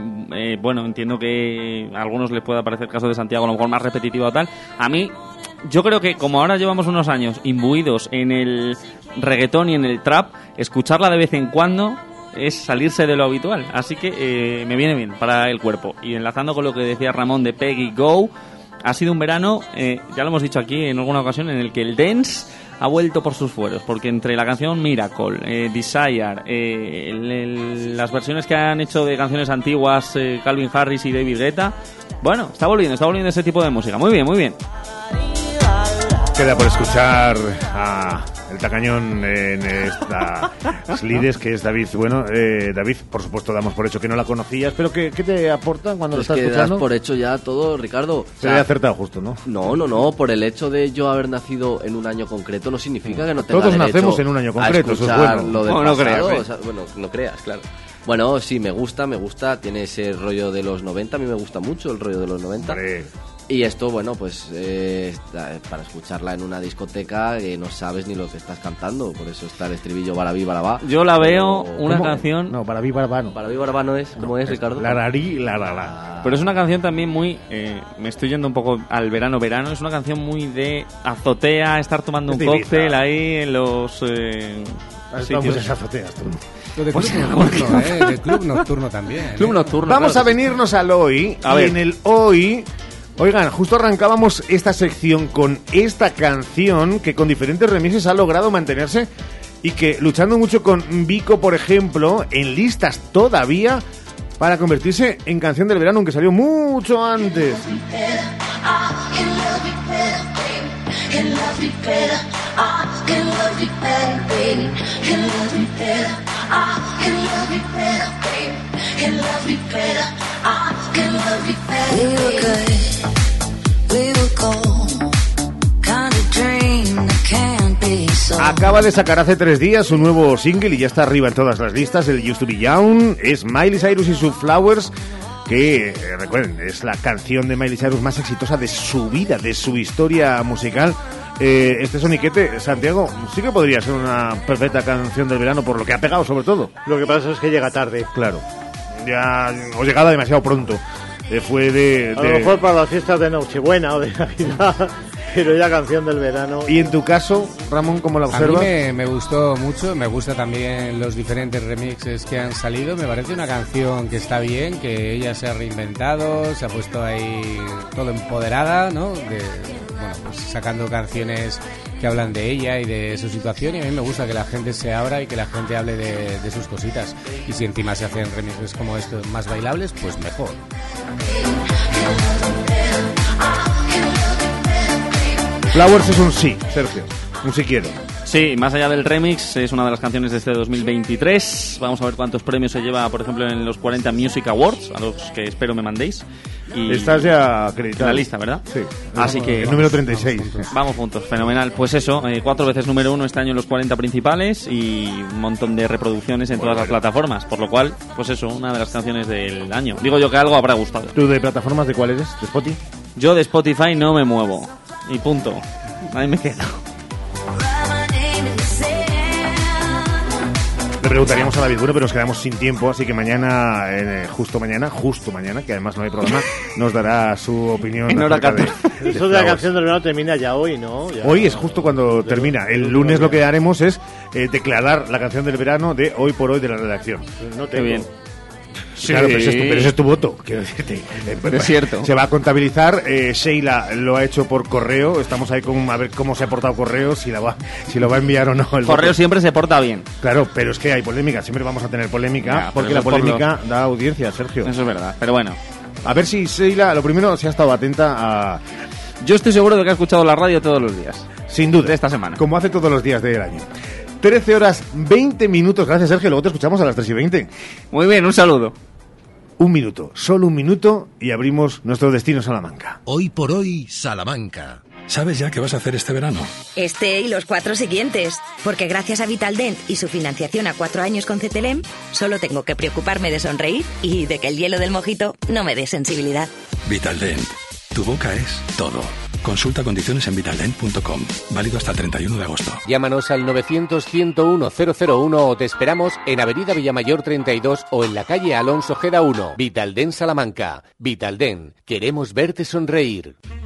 bueno, entiendo que a algunos les pueda parecer el caso de Santiago a lo mejor más repetitivo o tal. A mí, yo creo que como ahora llevamos unos años imbuidos en el reggaetón y en el trap, escucharla de vez en cuando es salirse de lo habitual. Así que eh, me viene bien para el cuerpo. Y enlazando con lo que decía Ramón de Peggy Go, ha sido un verano, eh, ya lo hemos dicho aquí en alguna ocasión, en el que el dance ha vuelto por sus fueros, porque entre la canción Miracle, eh, Desire, las versiones que han hecho de canciones antiguas Calvin Harris y David Guetta, bueno, está volviendo, está volviendo ese tipo de música. Muy bien, muy bien. Queda por escuchar a el tacañón en esta Slides, que es David. Bueno, eh, David, por supuesto, damos por hecho que no la conocías, pero ¿qué, qué te aporta cuando Es lo que estás das escuchando? por hecho ya todo, Ricardo. O Se sea, le ha acertado justo, ¿no? No, no, no. Por el hecho de yo haber nacido en un año concreto no significa que no tenga Todos nacemos en un año concreto, eso es bueno. Lo del No, no pasado, creas, ¿eh? o sea, bueno, no creas, claro. Bueno, sí, me gusta, me gusta. Tiene ese rollo de los 90. A mí me gusta mucho el rollo de los 90. Y esto, bueno, pues eh, para escucharla en una discoteca que no sabes ni lo que estás cantando. Por eso está el estribillo Barabí Barabá. Yo la veo una ¿Cómo? canción... No, para mí Barabá no. Barabí Barabá no es. ¿Cómo es, Ricardo? La rarí, la la la. Pero es una canción también muy... eh, me estoy yendo un poco al verano-verano. Es una canción muy de azotea, estar tomando Es un cóctel ahí en los... Eh, estado muchas azoteas tú. Lo de club nocturno, ¿eh? De club nocturno también. ¿eh? Club nocturno. Vamos claro. a venirnos al hoy. A y ver. en el hoy. Oigan, justo arrancábamos esta sección con esta canción que con diferentes remises ha logrado mantenerse y que luchando mucho con Vico, por ejemplo, en listas todavía para convertirse en canción del verano, aunque salió mucho antes. Can love you better, baby. Can love you better. I can love you better, baby. Can love you better. I can love you better, baby. Can love you better. I can love you better. We were good. We were gold. Kind of dream that can't be so Acaba de sacar hace tres días su nuevo single y ya está arriba en todas las listas. El Used to Be Young es Miley Cyrus y sus Flowers. Que eh, recuerden, es la canción de Miley Cyrus más exitosa de su vida, de su historia musical. Eh, este soniquete, Santiago, sí que podría ser una perfecta canción del verano por lo que ha pegado, sobre todo. Lo que pasa es que llega tarde. Claro. Ya, o llegada demasiado pronto. Eh, fue de, A de- lo mejor para las fiestas de Nochebuena o de Navidad, pero ya canción del verano. Y en tu caso, Ramón, ¿cómo la A mí observas? me, me gustó mucho, me gusta también los diferentes remixes que han salido. Me parece una canción que está bien, que ella se ha reinventado, se ha puesto ahí todo empoderada, ¿no? De, bueno, pues sacando canciones que hablan de ella y de su situación. Y a mí me gusta que la gente se abra y que la gente hable de, de sus cositas. Y si encima se hacen remixes como estos más bailables, pues mejor. Flowers es un sí, Sergio. Un sí quiero. Sí, más allá del remix, es una de las canciones de este 2023. Vamos a ver cuántos premios se lleva, por ejemplo, en los 40 Music Awards, a los que espero me mandéis. Y Estás ya acreditado. En la lista, ¿verdad? Sí. Así que... El número 36. Vamos juntos, fenomenal. Pues eso, eh, cuatro veces número uno este año en los 40 principales y un montón de reproducciones en todas las plataformas. Por lo cual, pues eso, una de las canciones del año. Digo yo que algo habrá gustado. ¿Tú de plataformas de cuál eres? ¿De Spotify? Yo de Spotify no me muevo. Y punto. Ahí me quedo. Le preguntaríamos a David Bueno, pero nos quedamos sin tiempo, así que mañana, eh, justo mañana, justo mañana, que además no hay programa, nos dará su opinión. En hora de- 14. de Eso de la canción del verano termina ya hoy, ¿no? Ya- Hoy es justo cuando termina. El lunes lo que haremos es eh, declarar la canción del verano de hoy por hoy de la redacción. No Qué bien. Claro, pero ese, es tu, pero ese es tu voto, quiero decirte. Es cierto. Se va a contabilizar. eh, Sheila lo ha hecho por correo. Estamos ahí con a ver cómo se ha portado correo, si, la va, si lo va a enviar o no. el Correo voto. siempre se porta bien. Claro, pero es que hay polémica. Siempre vamos a tener polémica Ya, porque la por polémica da audiencia, Sergio. Eso es verdad. Pero bueno. A ver si Sheila, lo primero, se ha estado atenta a. Yo estoy seguro de que ha escuchado la radio todos los días. Sin duda. De esta semana. Como hace todos los días del año. 13 horas 20 minutos. Gracias, Sergio. Luego te escuchamos a las 3 y 20. Muy bien, un saludo. Un minuto, solo un minuto y abrimos nuestro destino Salamanca. Hoy por hoy, Salamanca. ¿Sabes ya qué vas a hacer este verano? Este y los cuatro siguientes. Porque gracias a Vitaldent y su financiación a cuatro años con CTLM, solo tengo que preocuparme de sonreír y de que el hielo del mojito no me dé sensibilidad. Vitaldent. Tu boca es todo. Consulta condiciones en vitaldent.com. Válido hasta el 31 de agosto. Llámanos al 900-101-001 o te esperamos en Avenida Villamayor 32 o en la calle Alonso Geda 1. Vitalden Salamanca. Vitalden. Queremos verte sonreír.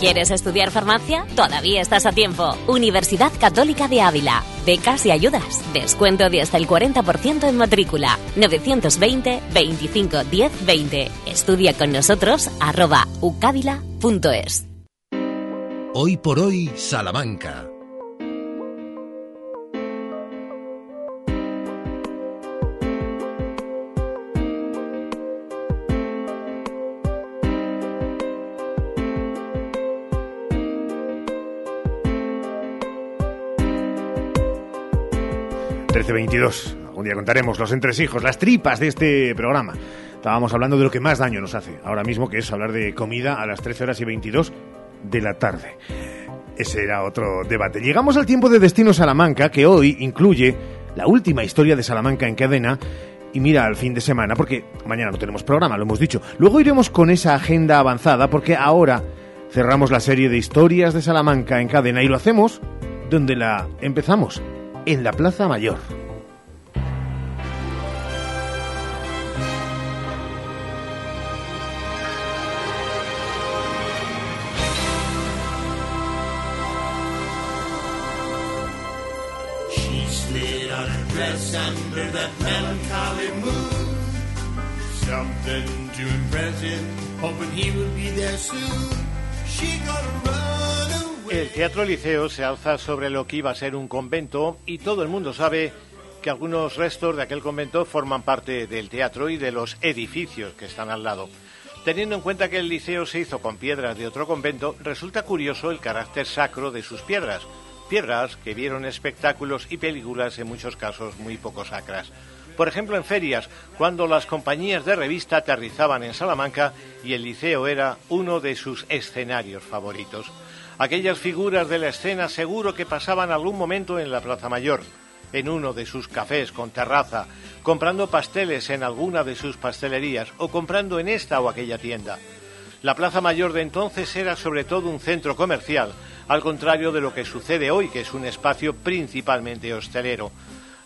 ¿Quieres estudiar farmacia? Todavía estás a tiempo. Universidad Católica de Ávila. Becas y ayudas. Descuento de hasta el 40% en matrícula. 920 25 10 20. Estudia con nosotros arroba ucávila.es. Hoy por hoy, Salamanca. Trece veintidós. Algún día contaremos los entresijos, las tripas de este programa. Estábamos hablando de lo que más daño nos hace ahora mismo, que es hablar de comida a las 13 horas y 22 de la tarde. Ese era otro debate. Llegamos al tiempo de Destino Salamanca, que hoy incluye la última historia de Salamanca en cadena. Y mira al fin de semana, porque mañana no tenemos programa, lo hemos dicho. Luego iremos con esa agenda avanzada, porque ahora cerramos la serie de historias de Salamanca en cadena y lo hacemos donde la empezamos, en la Plaza Mayor. Under that melancholy moon. Something to impress him, hoping he would be there soon. She gonna run away. El Teatro Liceo se alza sobre lo que iba a ser un convento y todo el mundo sabe que algunos restos de aquel convento forman parte del teatro y de los edificios que están al lado. Teniendo en cuenta que el liceo se hizo con piedras de otro convento, resulta curioso el carácter sacro de sus piedras, piedras que vieron espectáculos y películas en muchos casos muy poco sacras. Por ejemplo, en ferias, cuando las compañías de revista aterrizaban en Salamanca y el liceo era uno de sus escenarios favoritos. Aquellas figuras de la escena seguro que pasaban algún momento en la Plaza Mayor, en uno de sus cafés con terraza, comprando pasteles en alguna de sus pastelerías o comprando en esta o aquella tienda. La Plaza Mayor de entonces era sobre todo un centro comercial, al contrario de lo que sucede hoy, que es un espacio principalmente hostelero.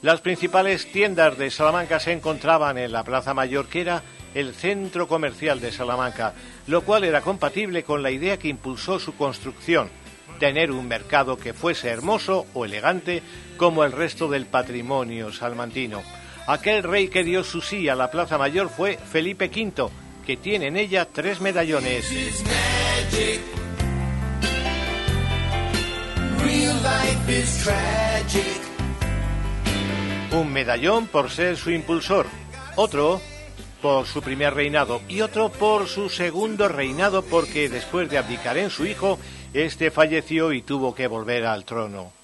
Las principales tiendas de Salamanca se encontraban en la Plaza Mayor, que era el centro comercial de Salamanca, lo cual era compatible con la idea que impulsó su construcción, tener un mercado que fuese hermoso o elegante como el resto del patrimonio salmantino. Aquel rey que dio su sí a la Plaza Mayor fue Felipe V, que tiene en ella tres medallones. Un medallón por ser su impulsor, otro por su primer reinado y otro por su segundo reinado porque después de abdicar en su hijo, este falleció y tuvo que volver al trono.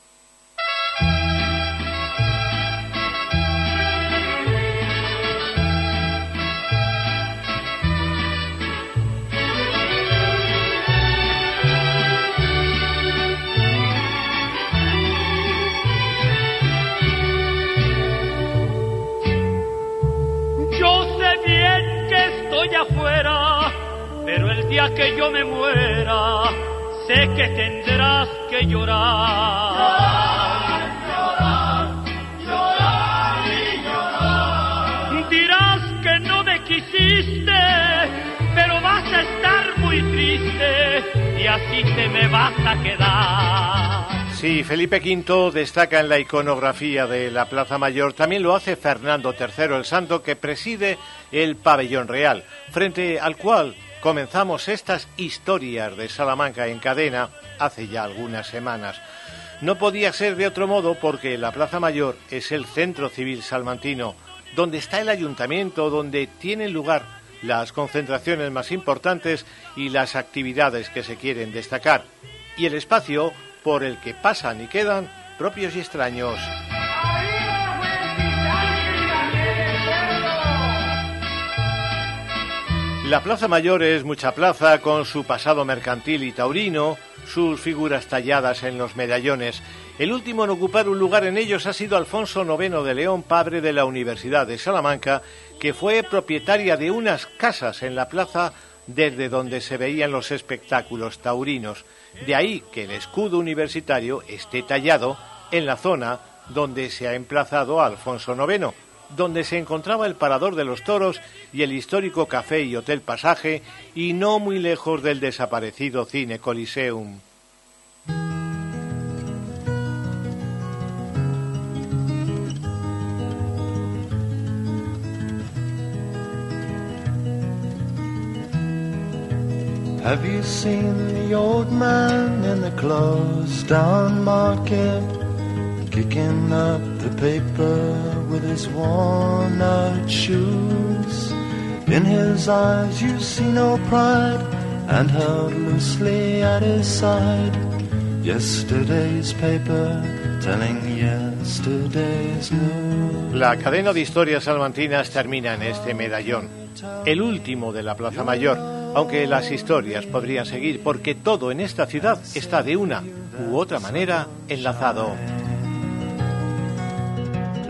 Afuera, pero el día que yo me muera, sé que tendrás que llorar. Llorar, llorar y llorar. Dirás que no me quisiste, pero vas a estar muy triste y así te me vas a quedar. Sí, Felipe V destaca en la iconografía de la Plaza Mayor, también lo hace Fernando III el Santo, que preside el pabellón real, frente al cual comenzamos estas historias de Salamanca en cadena hace ya algunas semanas. No podía ser de otro modo porque la Plaza Mayor es el centro civil salmantino, donde está el ayuntamiento, donde tienen lugar las concentraciones más importantes y las actividades que se quieren destacar, y el espacio por el que pasan y quedan propios y extraños. La Plaza Mayor es mucha plaza con su pasado mercantil y taurino, sus figuras talladas en los medallones. El último en ocupar un lugar en ellos ha sido Alfonso IX de León, padre de la Universidad de Salamanca, que fue propietaria de unas casas en la plaza desde donde se veían los espectáculos taurinos. De ahí que el escudo universitario esté tallado en la zona donde se ha emplazado a Alfonso IX, donde se encontraba el parador de los toros y el histórico café y hotel Pasaje, y no muy lejos del desaparecido cine Coliseum. Have you seen the old man in the closed down market? Kicking up the paper with his worn out shoes. In his eyes you see no pride, and held loosely at his side. Yesterday's paper telling yesterday's news. La cadena de historias salmantinas termina en este medallón, el último de la Plaza Mayor, aunque las historias podrían seguir porque todo en esta ciudad está de una u otra manera enlazado.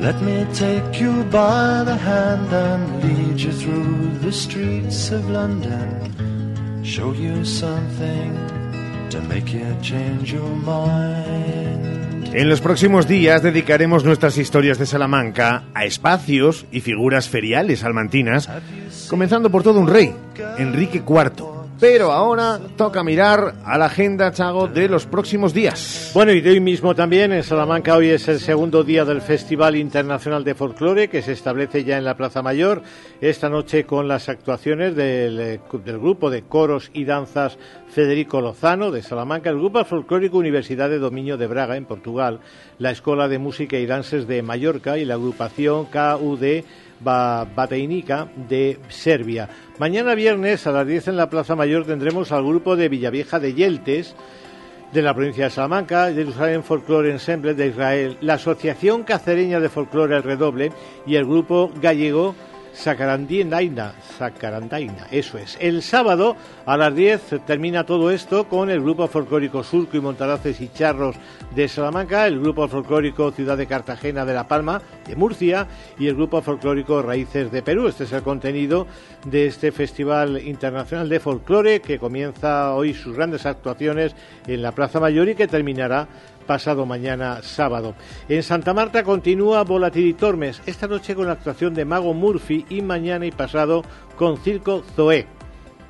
Let me take you by the hand and lead you through the streets of London. Show you something to make you change your mind. En los próximos días dedicaremos nuestras historias de Salamanca a espacios y figuras feriales salmantinas, comenzando por todo un rey, Enrique IV, Pero ahora toca mirar a la agenda, Chago, de los próximos días. Bueno, y de hoy mismo también en Salamanca hoy es el segundo día del Festival Internacional de Folclore que se establece ya en la Plaza Mayor. Esta noche con las actuaciones del, eh, grupo de coros y danzas Federico Lozano de Salamanca, el grupo folclórico Universidad de Dominio de Braga en Portugal, la Escuela de Música y Danzas de Mallorca y la agrupación KUD Bateinica de Serbia. Mañana viernes a las 10 en la Plaza Mayor tendremos al grupo de Villavieja de Yeltes de la provincia de Salamanca, Jerusalén Folklore Ensemble de Israel, la Asociación Cacereña de Folclore El Redoble y el grupo gallego Sacarandaina, Sacarandaina, eso es. El sábado a las 10 termina todo esto con el grupo folclórico Surco y Montaraces y Charros de Salamanca, el grupo folclórico Ciudad de Cartagena de La Palma de Murcia y el grupo folclórico Raíces de Perú. Este es el contenido de este Festival Internacional de Folclore que comienza hoy sus grandes actuaciones en la Plaza Mayor y que terminará pasado mañana sábado. En Santa Marta continúa Volatil Tormes, esta noche con la actuación de Mago Murphy y mañana y pasado con Circo Zoé.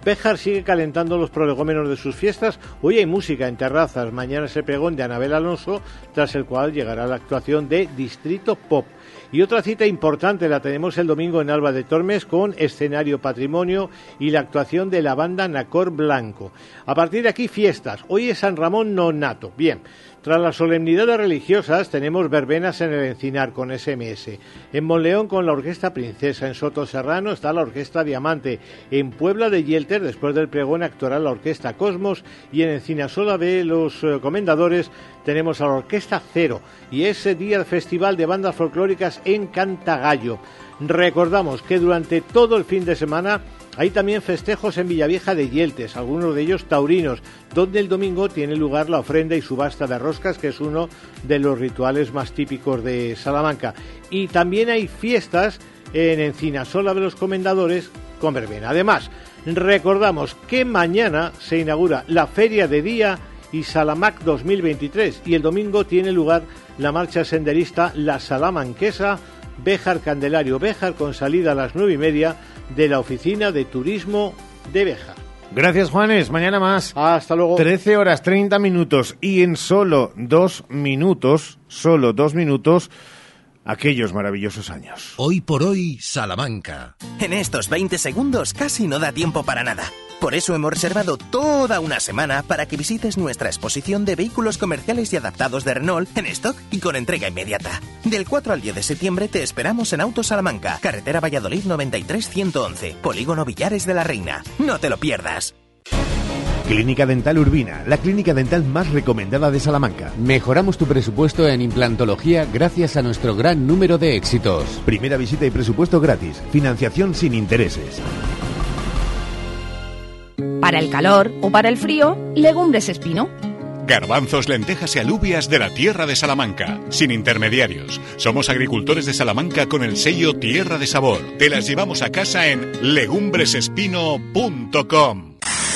Béjar sigue calentando los prolegómenos de sus fiestas. Hoy hay música en terrazas. Mañana es el pregón de Anabel Alonso, tras el cual llegará la actuación de Distrito Pop. Y otra cita importante la tenemos el domingo en Alba de Tormes con escenario patrimonio y la actuación de la banda Nacor Blanco. A partir de aquí, fiestas. Hoy es San Ramón Nonato. Bien. Tras las solemnidades religiosas tenemos verbenas en el Encinar con SMS. En Monleón con la Orquesta Princesa. En Soto Serrano está la Orquesta Diamante. En Puebla de Yelter, después del pregón, actuará la Orquesta Cosmos. Y en Encinasola de los eh, Comendadores tenemos a la Orquesta Cero. Y ese día el Festival de Bandas Folclóricas en Cantagallo. Recordamos que durante todo el fin de semana hay también festejos en Villavieja de Yeltes, algunos de ellos taurinos, donde el domingo tiene lugar la ofrenda y subasta de roscas, que es uno de los rituales más típicos de Salamanca. Y también hay fiestas en Encinasola de los Comendadores con verbena. Además, recordamos que mañana se inaugura la Feria de Día y Salamac 2023 y el domingo tiene lugar la marcha senderista La Salamanquesa Béjar Candelario Béjar con salida a las nueve y media de la oficina de turismo de Béjar. Gracias, Juanes. Mañana más. Hasta luego. 13 horas 30 minutos y en solo dos minutos, solo dos minutos, aquellos maravillosos años. Hoy por hoy, Salamanca. En estos 20 segundos casi no da tiempo para nada. Por eso hemos reservado toda una semana para que visites nuestra exposición de vehículos comerciales y adaptados de Renault en stock y con entrega inmediata. Del 4 al 10 de septiembre te esperamos en Auto Salamanca, carretera Valladolid 93-111, Polígono Villares de la Reina. No te lo pierdas. Clínica Dental Urbina, la clínica dental más recomendada de Salamanca. Mejoramos tu presupuesto en implantología gracias a nuestro gran número de éxitos. Primera visita y presupuesto gratis. Financiación sin intereses. Para el calor o para el frío, legumbres espino. Garbanzos, lentejas y alubias de la tierra de Salamanca, sin intermediarios. Somos agricultores de Salamanca con el sello Tierra de Sabor. Te las llevamos a casa en legumbresespino.com.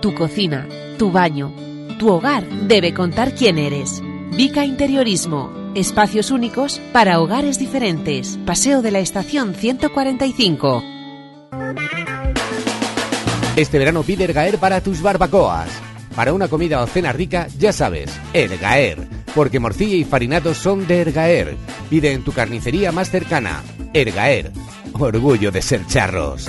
tu cocina, tu baño, tu hogar debe contar quién eres. Vica Interiorismo. Espacios únicos para hogares diferentes. Paseo de la Estación 145. Este verano pide Ergaer para tus barbacoas. Para una comida o cena rica, ya sabes, Ergaer. Porque morcilla y farinatos son de Ergaer. Pide en tu carnicería más cercana. Ergaer. Orgullo de ser charros.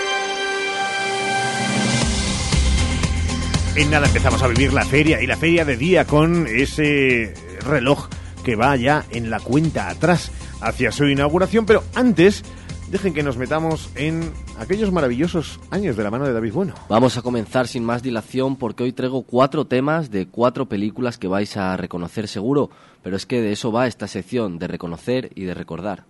En nada empezamos a vivir la feria y la feria de día con ese reloj que va ya en la cuenta atrás hacia su inauguración, pero antes dejen que nos metamos en aquellos maravillosos años de la mano de David Bueno. Vamos a comenzar sin más dilación porque hoy traigo cuatro temas de cuatro películas que vais a reconocer seguro, pero es que de eso va esta sección, de reconocer y de recordar.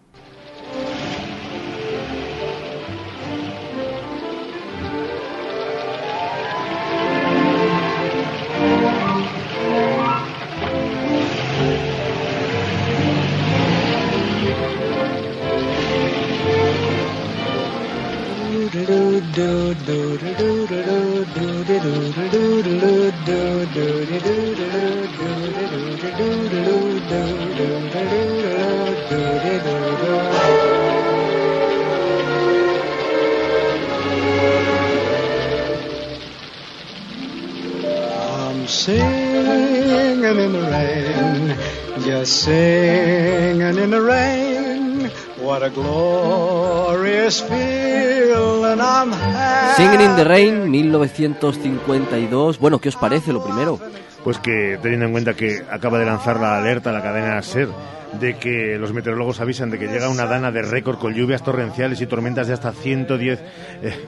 I'm singing in the rain, just singing in the rain. What a glorious feeling I'm having. Singing in the Rain, 1952. Bueno, ¿qué os parece lo primero? Pues que teniendo en cuenta que acaba de lanzar la alerta la cadena SER de que los meteorólogos avisan de que llega una dana de récord con lluvias torrenciales y tormentas de hasta 110 eh,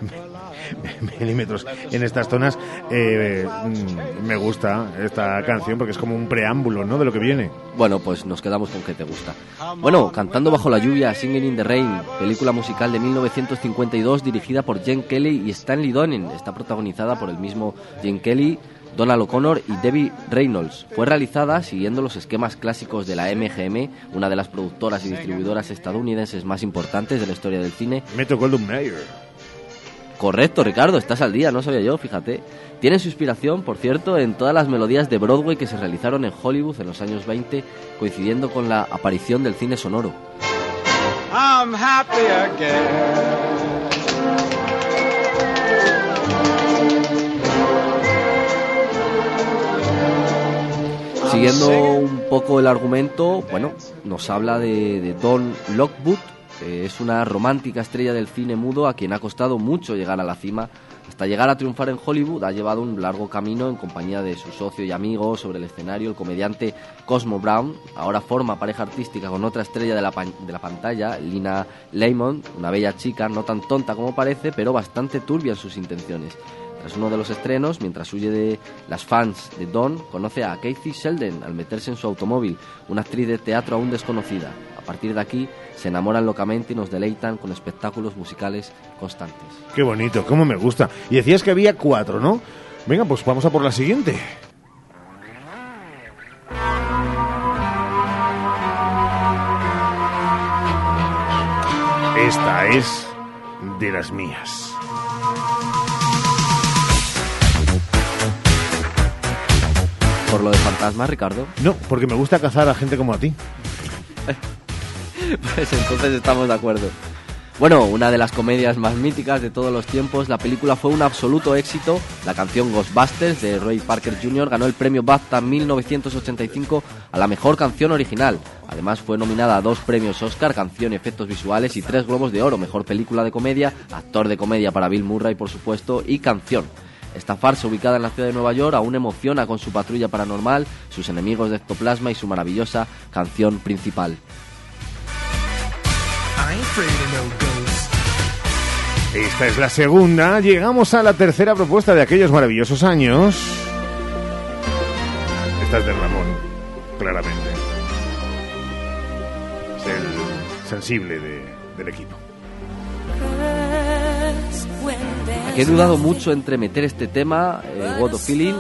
milímetros en estas zonas, eh, mm, me gusta esta canción porque es como un preámbulo ¿no? de lo que viene. Bueno, pues nos quedamos con que te gusta. Bueno, Cantando bajo la lluvia, Singing in the Rain, película musical de 1952 dirigida por Jen Kelly y Stanley Donen. Está protagonizada por el mismo Jen Kelly, Donald O'Connor y Debbie Reynolds. Fue realizada siguiendo los esquemas clásicos de la MGM, una de las productoras y distribuidoras estadounidenses más importantes de la historia del cine. Metro Goldwyn Mayer. Correcto, Ricardo, estás al día, no sabía yo, fíjate. Tiene su inspiración, por cierto, en todas las melodías de Broadway que se realizaron en Hollywood en los años 20, coincidiendo con la aparición del cine sonoro. I'm happy again. Siguiendo un poco el argumento, bueno, nos habla de, de Don Lockwood, es una romántica estrella del cine mudo a quien ha costado mucho llegar a la cima. Hasta llegar a triunfar en Hollywood ha llevado un largo camino en compañía de su socio y amigo sobre el escenario, el comediante Cosmo Brown. Ahora forma pareja artística con otra estrella de la, de la pantalla, Lina Lemon, una bella chica, no tan tonta como parece, pero bastante turbia en sus intenciones. Tras uno de los estrenos, mientras huye de las fans de Don, conoce a Kathy Sheldon al meterse en su automóvil, una actriz de teatro aún desconocida. A partir de aquí, se enamoran locamente y nos deleitan con espectáculos musicales constantes. Qué bonito, cómo me gusta. Y decías que había cuatro, ¿no? Venga, pues vamos a por la siguiente. Esta es de las mías. ¿Por lo de fantasmas, Ricardo? No, porque me gusta cazar a gente como a ti. Pues entonces estamos de acuerdo. Bueno, una de las comedias más míticas de todos los tiempos, la película fue un absoluto éxito. La canción Ghostbusters de Ray Parker Jr. ganó el premio BAFTA 1985 a la mejor canción original. Además fue nominada a dos premios Oscar, canción y efectos visuales y tres globos de oro, mejor película de comedia, actor de comedia para Bill Murray por supuesto y canción. Esta farsa ubicada en la ciudad de Nueva York aún emociona con su patrulla paranormal, sus enemigos de ectoplasma y su maravillosa canción principal. Esta es la segunda. Llegamos a la tercera propuesta de aquellos maravillosos años. Esta es de Ramón, claramente. Es el sensible de- del equipo. He dudado mucho entre meter este tema, eh, What a Feeling,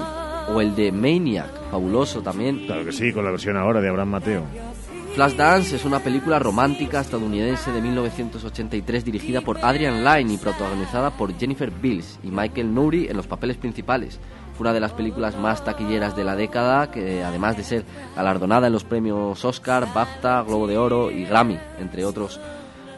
o el de Maniac, fabuloso también. Claro que sí, con la versión ahora de Abraham Mateo. Flashdance es una película romántica estadounidense de 1983 dirigida por Adrian Lyne y protagonizada por Jennifer Bills y Michael Nouri en los papeles principales. Fue una de las películas más taquilleras de la década, que además de ser galardonada en los premios Oscar, BAFTA, Globo de Oro y Grammy, entre otros.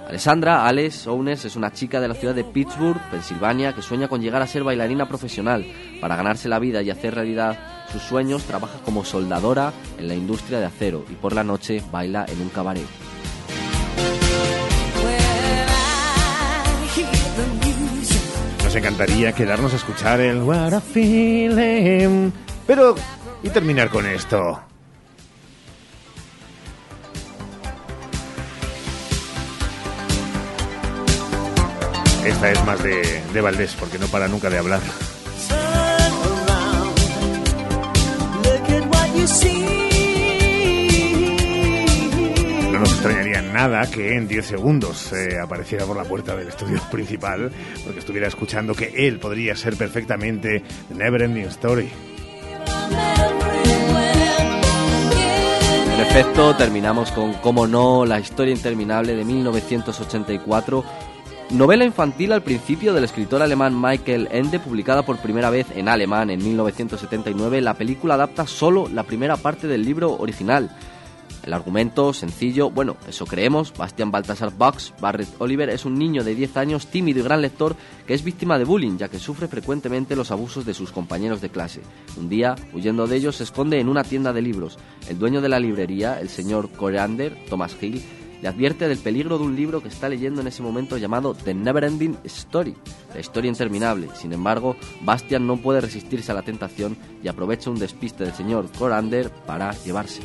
Alessandra Alex Owens es una chica de la ciudad de Pittsburgh, Pensilvania, que sueña con llegar a ser bailarina profesional. Para ganarse la vida y hacer realidad sus sueños, trabaja como soldadora en la industria de acero y por la noche baila en un cabaret. Nos encantaría quedarnos a escuchar el What a Feeling. Pero, y terminar con esto. Esta es más de, de Valdés, porque no para nunca de hablar. No nos extrañaría nada que en 10 segundos eh, apareciera por la puerta del estudio principal, porque estuviera escuchando que él podría ser perfectamente The Never Ending Story. En efecto, terminamos con, como no, la historia interminable de 1984, novela infantil al principio del escritor alemán Michael Ende, publicada por primera vez en alemán en 1979. La película adapta solo la primera parte del libro original. El argumento, sencillo, bueno, eso creemos. Bastian Baltasar Bucks, Barrett Oliver, es un niño de 10 años, tímido y gran lector, que es víctima de bullying, ya que sufre frecuentemente los abusos de sus compañeros de clase. Un día, huyendo de ellos, se esconde en una tienda de libros. El dueño de la librería, el señor Coriander, Thomas Hill, le advierte del peligro de un libro que está leyendo en ese momento llamado The Neverending Story, la historia interminable. Sin embargo, Bastian no puede resistirse a la tentación y aprovecha un despiste del señor Corander para llevarse.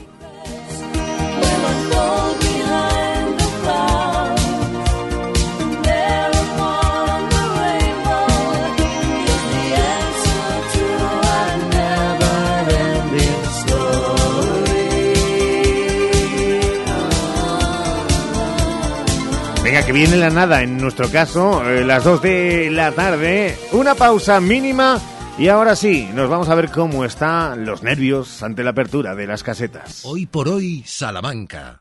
Viene la nada, en nuestro caso, eh, las 2 de la tarde, una pausa mínima y ahora sí, nos vamos a ver cómo están los nervios ante la apertura de las casetas. Hoy por hoy, Salamanca.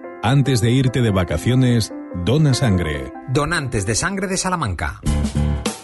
Antes de irte de vacaciones, dona sangre. Donantes de sangre de Salamanca.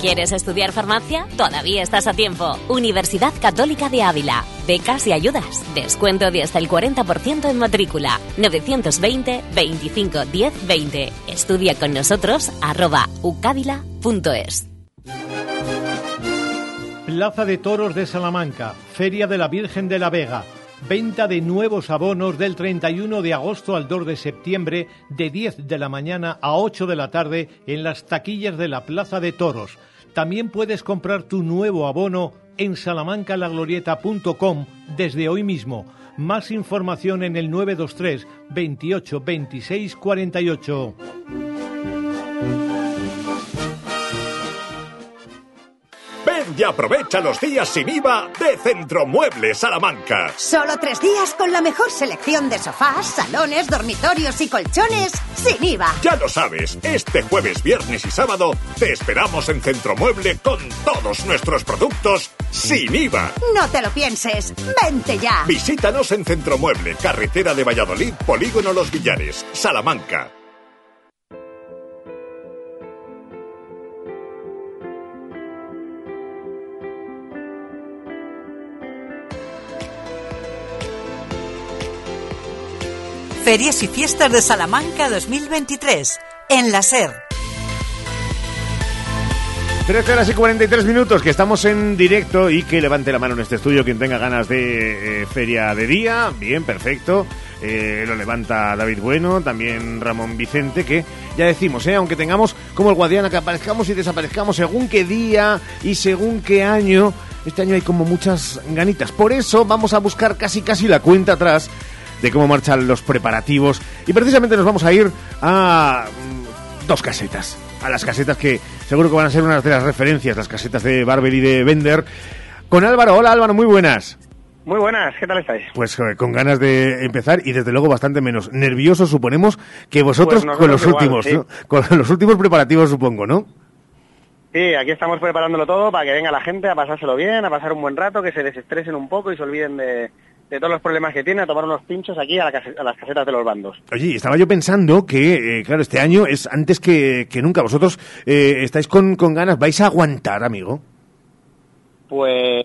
¿Quieres estudiar farmacia? Todavía estás a tiempo. Universidad Católica de Ávila. Becas y ayudas. Descuento de hasta el 40% en matrícula. 920 25 10 20. Estudia con nosotros arroba ucávila.es. Plaza de Toros de Salamanca, Feria de la Virgen de la Vega. Venta de nuevos abonos del 31 de agosto al 2 de septiembre de 10 de la mañana a 8 de la tarde en las taquillas de la Plaza de Toros. También puedes comprar tu nuevo abono en salamancalaglorieta.com desde hoy mismo. Más información en el 923 28 26 48. Ven y aprovecha los días sin IVA de Centromuebles Salamanca. Solo tres días con la mejor selección de sofás, salones, dormitorios y colchones sin IVA. Ya lo sabes, este jueves, viernes y sábado te esperamos en Centromueble con todos nuestros productos sin IVA. No te lo pienses, vente ya. Visítanos en Centromueble, carretera de Valladolid, Polígono Los Villares, Salamanca. Ferias y Fiestas de Salamanca 2023 en la SER. 13 horas y 43 minutos, que estamos en directo y que levante la mano en este estudio quien tenga ganas de eh, feria de día. Bien, perfecto. Eh, lo levanta David Bueno, también Ramón Vicente, que ya decimos, eh, aunque tengamos como el Guadiana, que aparezcamos y desaparezcamos según qué día y según qué año, este año hay como muchas ganitas. Por eso vamos a buscar casi casi la cuenta atrás de cómo marchan los preparativos y precisamente nos vamos a ir a mm, dos casetas. A las casetas que seguro que van a ser unas de las referencias, las casetas de Barber y de Bender. Con Álvaro, hola Álvaro, muy buenas. Muy buenas, ¿qué tal estáis? Pues eh, con ganas de empezar y desde luego bastante menos nerviosos suponemos que vosotros Pues con los igual, últimos, sí. ¿no? con los últimos preparativos supongo, ¿no? Sí, aquí estamos preparándolo todo para que venga la gente a pasárselo bien, a pasar un buen rato, que se desestresen un poco y se olviden de, de todos los problemas que tienen, a tomar unos pinchos aquí a, la a las casetas de los bandos. Oye, estaba yo pensando que, eh, claro, este año es antes que, que nunca. Vosotros eh, estáis con, con ganas, vais a aguantar, amigo. Pues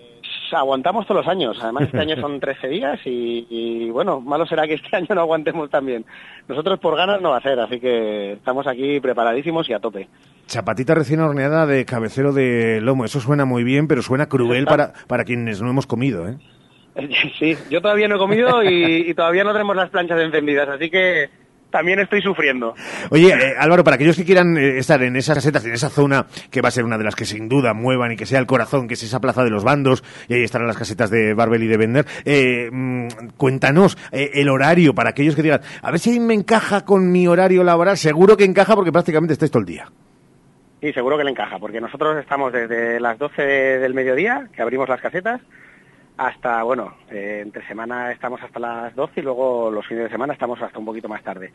aguantamos todos los años, además este año son 13 días y, y, bueno, malo será que este año no aguantemos también. Nosotros por ganas no va a ser, así que estamos aquí preparadísimos y a tope. Chapatita recién horneada de cabecero de lomo. Eso suena muy bien, pero suena cruel para, para quienes no hemos comido, ¿eh? Sí, yo todavía no he comido y, y todavía no tenemos las planchas encendidas, así que también estoy sufriendo. Oye, eh, Álvaro, para aquellos que quieran eh, estar en esas casetas, en esa zona que va a ser una de las que sin duda muevan y que sea el corazón, que es esa plaza de los bandos, y ahí estarán las casetas de Barbel y de Vender, eh, mm, cuéntanos eh, el horario para aquellos que digan, a ver si ahí me encaja con mi horario laboral. Seguro que encaja porque prácticamente estáis todo el día. Sí, seguro que le encaja, porque nosotros estamos desde las 12 del mediodía, que abrimos las casetas, hasta, bueno, eh, entre semana estamos hasta las 12 y luego los fines de semana estamos hasta un poquito más tarde.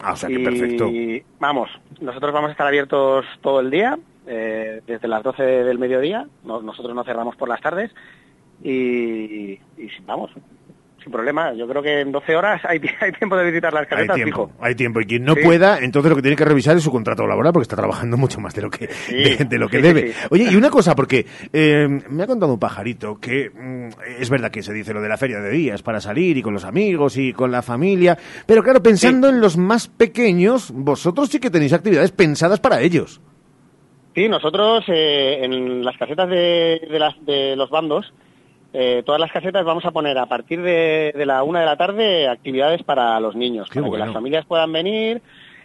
Ah, o sea que y perfecto. vamos, nosotros vamos a estar abiertos todo el día, eh, desde las 12 del mediodía, no- nosotros no cerramos por las tardes y, y vamos, sin problema, yo creo que en 12 horas hay, hay tiempo de visitar las Hay casetas, tiempo, fijo. hay tiempo. Y quien no Sí. pueda, entonces lo que tiene que revisar es su contrato laboral porque está trabajando mucho más de lo que, de, de lo que sí, debe. Oye, y una cosa, porque eh, me ha contado un pajarito que mm, es verdad que se dice lo de la feria de días para salir y con los amigos y con la familia, pero claro, pensando en los más pequeños, vosotros sí que tenéis actividades pensadas para ellos. Sí, nosotros eh, en las casetas de, de las, de los bandos, eh, todas las casetas vamos a poner a partir de, de la una de la tarde actividades para los niños, Qué para que las familias puedan venir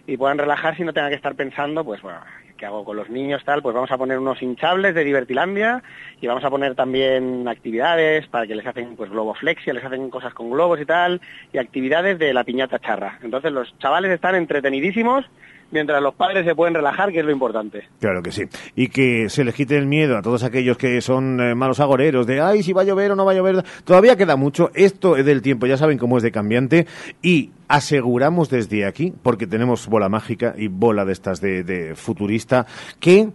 y puedan relajarse y no tengan que estar pensando, pues bueno, ¿qué hago con los niños tal? Pues vamos a poner unos hinchables de Divertilandia y vamos a poner también actividades para que les hacen pues globoflexia, les hacen cosas con globos y tal, y actividades de la piñata charra. Entonces los chavales están entretenidísimos mientras los padres se pueden relajar, que es lo importante. Claro que sí. Y que se les quite el miedo a todos aquellos que son eh, malos agoreros de, ay, si va a llover o no va a llover. Todavía queda mucho. Esto es del tiempo, ya saben cómo es de cambiante. Y aseguramos desde aquí, porque tenemos bola mágica y bola de estas de, de futurista, que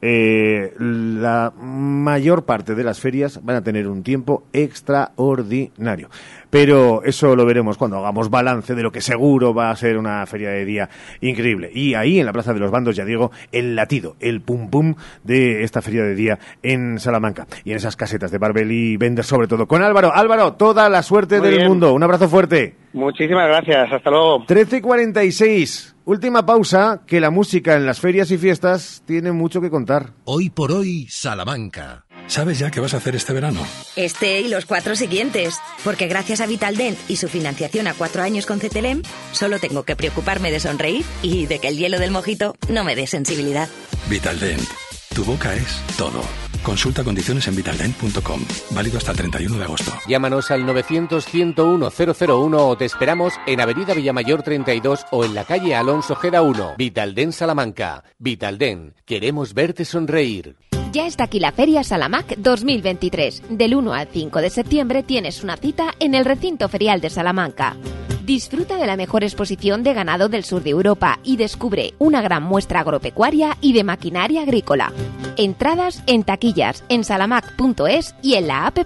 eh, la mayor parte de las ferias van a tener un tiempo extraordinario. Pero eso lo veremos cuando hagamos balance de lo que seguro va a ser una feria de día increíble. Y ahí en la Plaza de los Bandos, ya digo, el latido, el pum pum de esta feria de día en Salamanca. Y en esas casetas de Barbel y Bender sobre todo. Con Álvaro. Álvaro, toda la suerte Muy del bien. mundo. Un abrazo fuerte. Muchísimas gracias, hasta luego. 13 y 46. Última pausa, que la música en las ferias y fiestas tiene mucho que contar. Hoy por hoy, Salamanca. ¿Sabes ya qué vas a hacer este verano? Este y los cuatro siguientes. Porque gracias a Vitaldent y su financiación a cuatro años con CTLM, solo tengo que preocuparme de sonreír y de que el hielo del mojito no me dé sensibilidad. Vitaldent. Tu boca es todo. Consulta condiciones en vitaldent.com. Válido hasta el 31 de agosto. Llámanos al 900-101-001 o te esperamos en Avenida Villamayor 32 o en la calle Alonso Gera 1. Vitalden Salamanca. Vitalden. Queremos verte sonreír. Ya está aquí la Feria Salamac 2023. Del 1 al 5 de septiembre tienes una cita en el recinto ferial de Salamanca. Disfruta de la mejor exposición de ganado del sur de Europa y descubre una gran muestra agropecuaria y de maquinaria agrícola. Entradas en taquillas en salamac.es y en la app.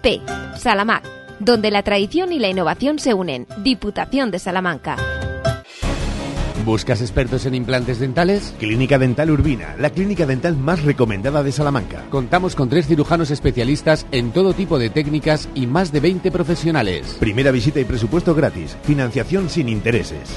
Salamac, donde la tradición y la innovación se unen. Diputación de Salamanca. ¿Buscas expertos en implantes dentales? Clínica Dental Urbina, la clínica dental más recomendada de Salamanca. Contamos con tres cirujanos especialistas en todo tipo de técnicas y más de 20 profesionales. Primera visita y presupuesto gratis. Financiación sin intereses.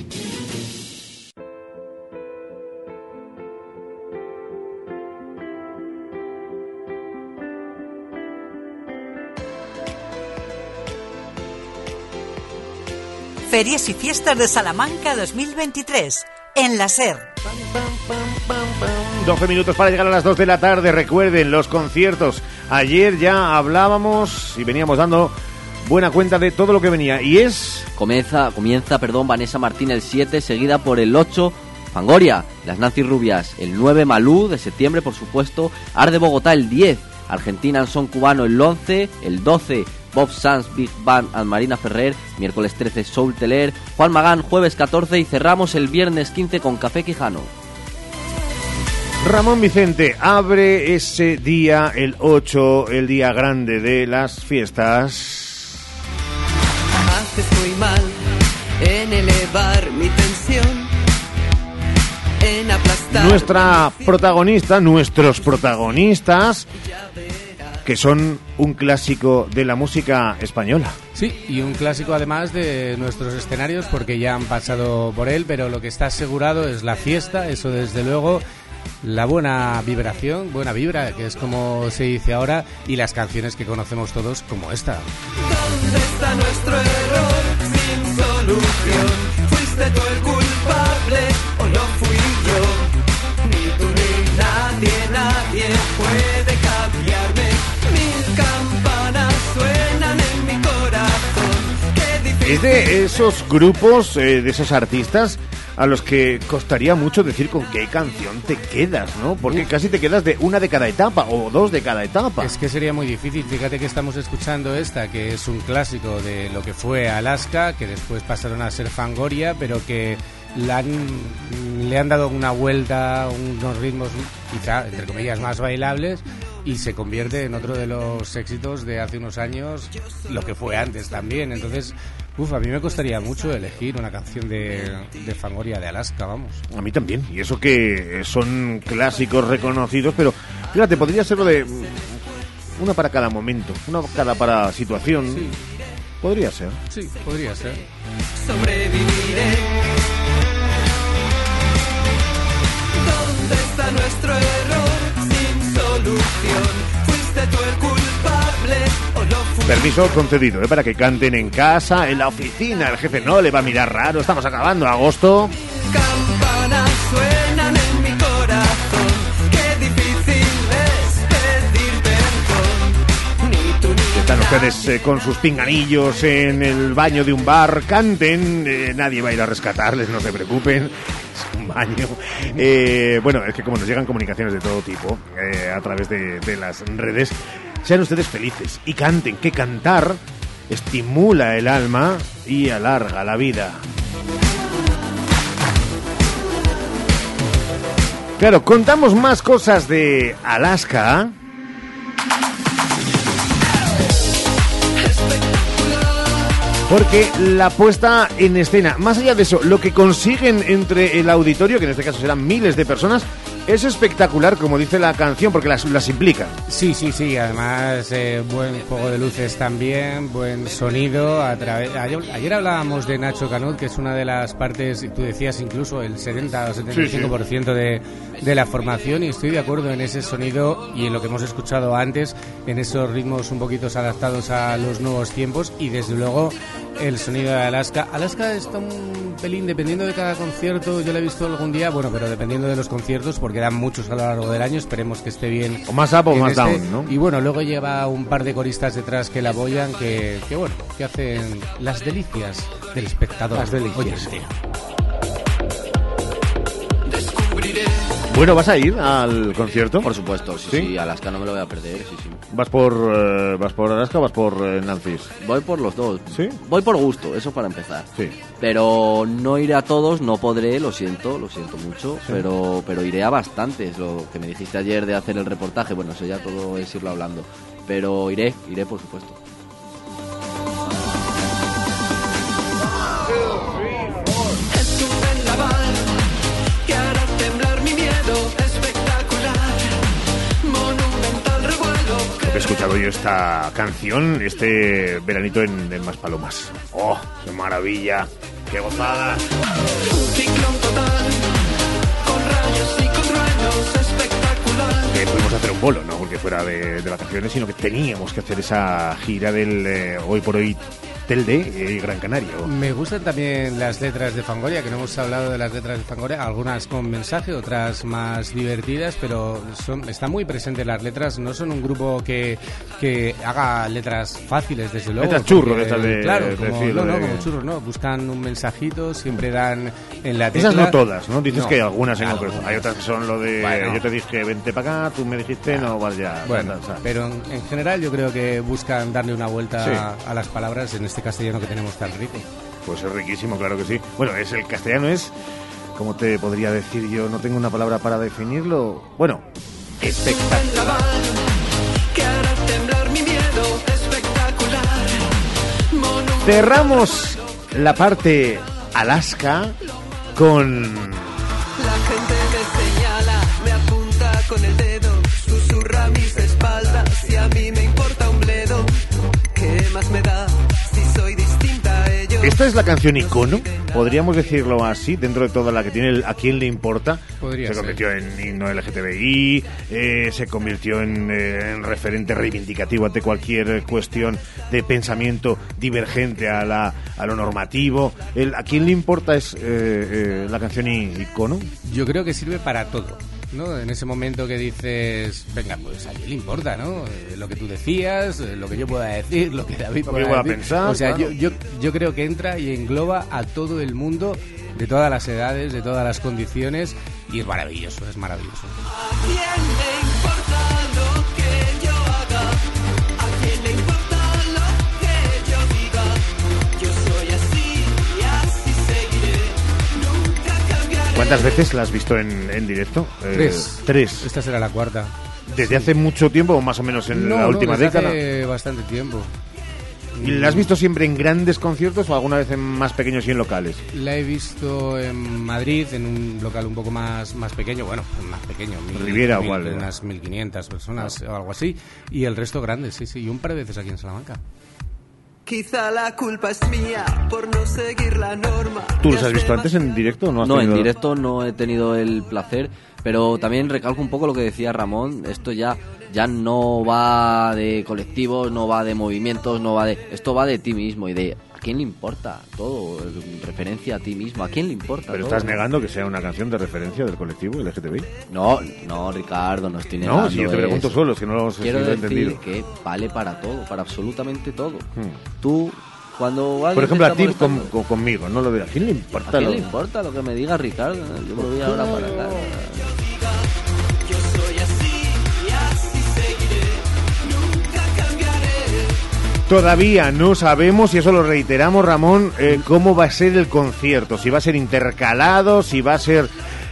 Ferias y Fiestas de Salamanca 2023 en la SER. 12 minutos para llegar a las 2 de la tarde. Recuerden los conciertos. Ayer ya hablábamos y veníamos dando buena cuenta de todo lo que venía. Y es. Comienza, comienza perdón, Vanessa Martín el 7, seguida por el 8. Fangoria, las Nancy Rubias, el 9 Malú de septiembre, por supuesto, Arde Bogotá el 10, Argentina Son Cubano el 11, el 12 Bob Sanz Big Band and Marina Ferrer, miércoles 13 Soul Teler, Juan Magán jueves 14 y cerramos el viernes 15 con Café Quijano. Ramón Vicente abre ese día, el 8, el día grande de las fiestas. Haces muy mal en elevar mi tensión, en aplastar. Nuestra protagonista, nuestros protagonistas, que son un clásico de la música española. Sí, y un clásico además de nuestros escenarios porque ya han pasado por él, pero lo que está asegurado es la fiesta, eso desde luego, la buena vibración, buena vibra, que es como se dice ahora, y las canciones que conocemos todos como esta. ¿Dónde está nuestro error sin solución? ¿Fuiste tú el culpable o lo fui yo? Ni tú ni nadie, nadie puede Es de esos grupos, eh, de esos artistas a los que costaría mucho decir con qué canción te quedas, ¿no? Porque casi te quedas de una de cada etapa o dos de cada etapa. Es que sería muy difícil. Fíjate que estamos escuchando esta, que es un clásico de lo que fue Alaska, que después pasaron a ser Fangoria, pero que la han- le han dado una vuelta, unos ritmos quizá, entre comillas, más bailables y se convierte en otro de los éxitos de hace unos años, lo que fue antes también. Entonces, uff, a mí me costaría mucho elegir una canción de, de Fangoria de Alaska, vamos. A mí también. Y eso que son clásicos reconocidos, pero fíjate, podría serlo de mm, una para cada momento, una cada para situación. Podría ser. Sí, podría ser. sobreviviré. Permiso concedido, ¿eh? Para que canten en casa, en la oficina. El jefe no le va a mirar raro. Estamos acabando agosto. campanas suenan en mi corazón? Qué difícil es pedir perdón. Ni tú ni Están ustedes eh, con sus pinganillos en el baño de un bar. Canten. eh, nadie va a ir a rescatarles, no se preocupen. Es un baño. Eh, bueno, es que como nos llegan comunicaciones de todo tipo eh, a través de, de las redes, sean ustedes felices y canten, que cantar estimula el alma y alarga la vida. Claro, contamos más cosas de Alaska. Porque la puesta en escena, más allá de eso, lo que consiguen entre el auditorio, que en este caso serán miles de personas, es espectacular, como dice la canción, porque las, las implica. Sí, sí, sí. Además, eh, buen juego de luces también, buen sonido. A ayer, ayer hablábamos de Nacho Canut, que es una de las partes, tú decías incluso el 70 o 75% de, de la formación, y estoy de acuerdo en ese sonido y en lo que hemos escuchado antes, en esos ritmos un poquito adaptados a los nuevos tiempos, y desde luego el sonido de Alaska. Alaska está un pelín, dependiendo de cada concierto, yo lo he visto algún día, bueno, pero dependiendo de los conciertos, porque dan muchos a lo largo del año, esperemos que esté bien. O más up o más este. down, ¿no? Y bueno, luego lleva un par de coristas detrás que la apoyan, que, que bueno, que hacen las delicias del espectador. Las delicias. descubriré Bueno, ¿vas a ir al concierto? Por supuesto, sí, ¿Sí? sí, Alaska no me lo voy a perder, sí, sí. ¿Vas por, eh, ¿vas por Alaska o vas por eh, Nancy's? Voy por los dos. ¿Sí? Voy por gusto, eso para empezar. Sí. Pero no iré a todos, no podré, lo siento, lo siento mucho, Sí. pero, pero iré a bastantes. Lo que me dijiste ayer de hacer el reportaje, bueno, eso ya todo es irlo hablando. Pero iré, iré por supuesto. Escuchado yo esta canción este veranito en, en Maspalomas. ¡Oh, qué maravilla! ¡Qué gozada! Que pudimos hacer un bolo, no porque fuera de, de vacaciones, sino que teníamos que hacer esa gira del eh, hoy por hoy Telde y Gran Canaria. Me gustan también las letras de Fangoria, que no hemos hablado de las letras de Fangoria, algunas con mensaje, otras más divertidas, pero son, están muy presentes las letras. No son un grupo que, que haga letras fáciles, desde luego. Letras churro, porque, letras de- Claro, de como, no, no, de- como churros, no. Buscan un mensajito, siempre dan en la Esas tecla. no todas, ¿no? Dices No, que algunas en claro, concreto. Hay otras que son lo de Bueno. yo te dije vente para acá, tú me dijiste no vas ya. Bueno, pero en, en general yo creo que buscan darle una vuelta Sí. a, a las palabras en este castellano que tenemos tan rico. Pues es riquísimo, claro que sí. Bueno, es el castellano es, ¿cómo te podría decir yo? No tengo una palabra para definirlo. Bueno, espectacular. Que Cerramos la parte Alaska con La gente me señala, me apunta con el dedo, susurra a mis espaldas y a mí me importa un bledo. ¿Qué más me da Esta es la canción icono, podríamos decirlo así, dentro de toda la que tiene el a quién le importa. Podría se ser. convirtió en himno LGTBI, eh, se convirtió en, eh, en referente reivindicativo ante cualquier cuestión de pensamiento divergente a, la, a lo normativo. El a quién le importa es eh, eh, la canción icono. Yo creo que sirve para todo. ¿No? En ese momento que dices, venga, pues a quién le importa, ¿no? Eh, lo que tú decías, eh, lo que yo pueda decir, lo que David pueda pueda decir. pensar, O sea, claro. yo, yo, yo creo que entra y engloba a todo el mundo, de todas las edades, de todas las condiciones, y es maravilloso, es maravilloso. ¿A quién le importa lo ¿Cuántas veces la has visto en, en directo? Eh, Tres. Tres. Esta será la cuarta. ¿Desde hace mucho tiempo o más o menos en No, la no, última desde década? hace bastante tiempo. ¿Y la has visto siempre en grandes conciertos o alguna vez en más pequeños y en locales? La he visto en Madrid, en un local un poco más, más pequeño, bueno, más pequeño, mil- Riviera mil- cuál era? unas 1.500 personas o algo así, y el resto grande, sí, sí, y un par de veces aquí en Salamanca. Quizá la culpa es mía por no seguir la norma. ¿Tú los has visto antes en directo o no has No, en directo no he tenido el placer, pero también recalco un poco lo que decía Ramón, esto ya ya no va de colectivos, no va de movimientos, no va de esto va de ti mismo y de quién le importa todo, en referencia a ti mismo, a quién le importa ¿Pero todo? estás negando que sea una canción de referencia del colectivo LGTBI? No, no, Ricardo, no estoy No, negando. si yo te pregunto eso. solo, es que no lo has Quiero decir entendido. que vale para todo, para absolutamente todo. Hmm. Tú, cuando Por ejemplo, a ti con- con- conmigo, no lo de a quién le importa. ¿A quién lo- le importa lo que me diga Ricardo? Yo me voy ahora para acá. Todavía no sabemos, y eso lo reiteramos, Ramón, eh, cómo va a ser el concierto. Si va a ser intercalado, si va a ser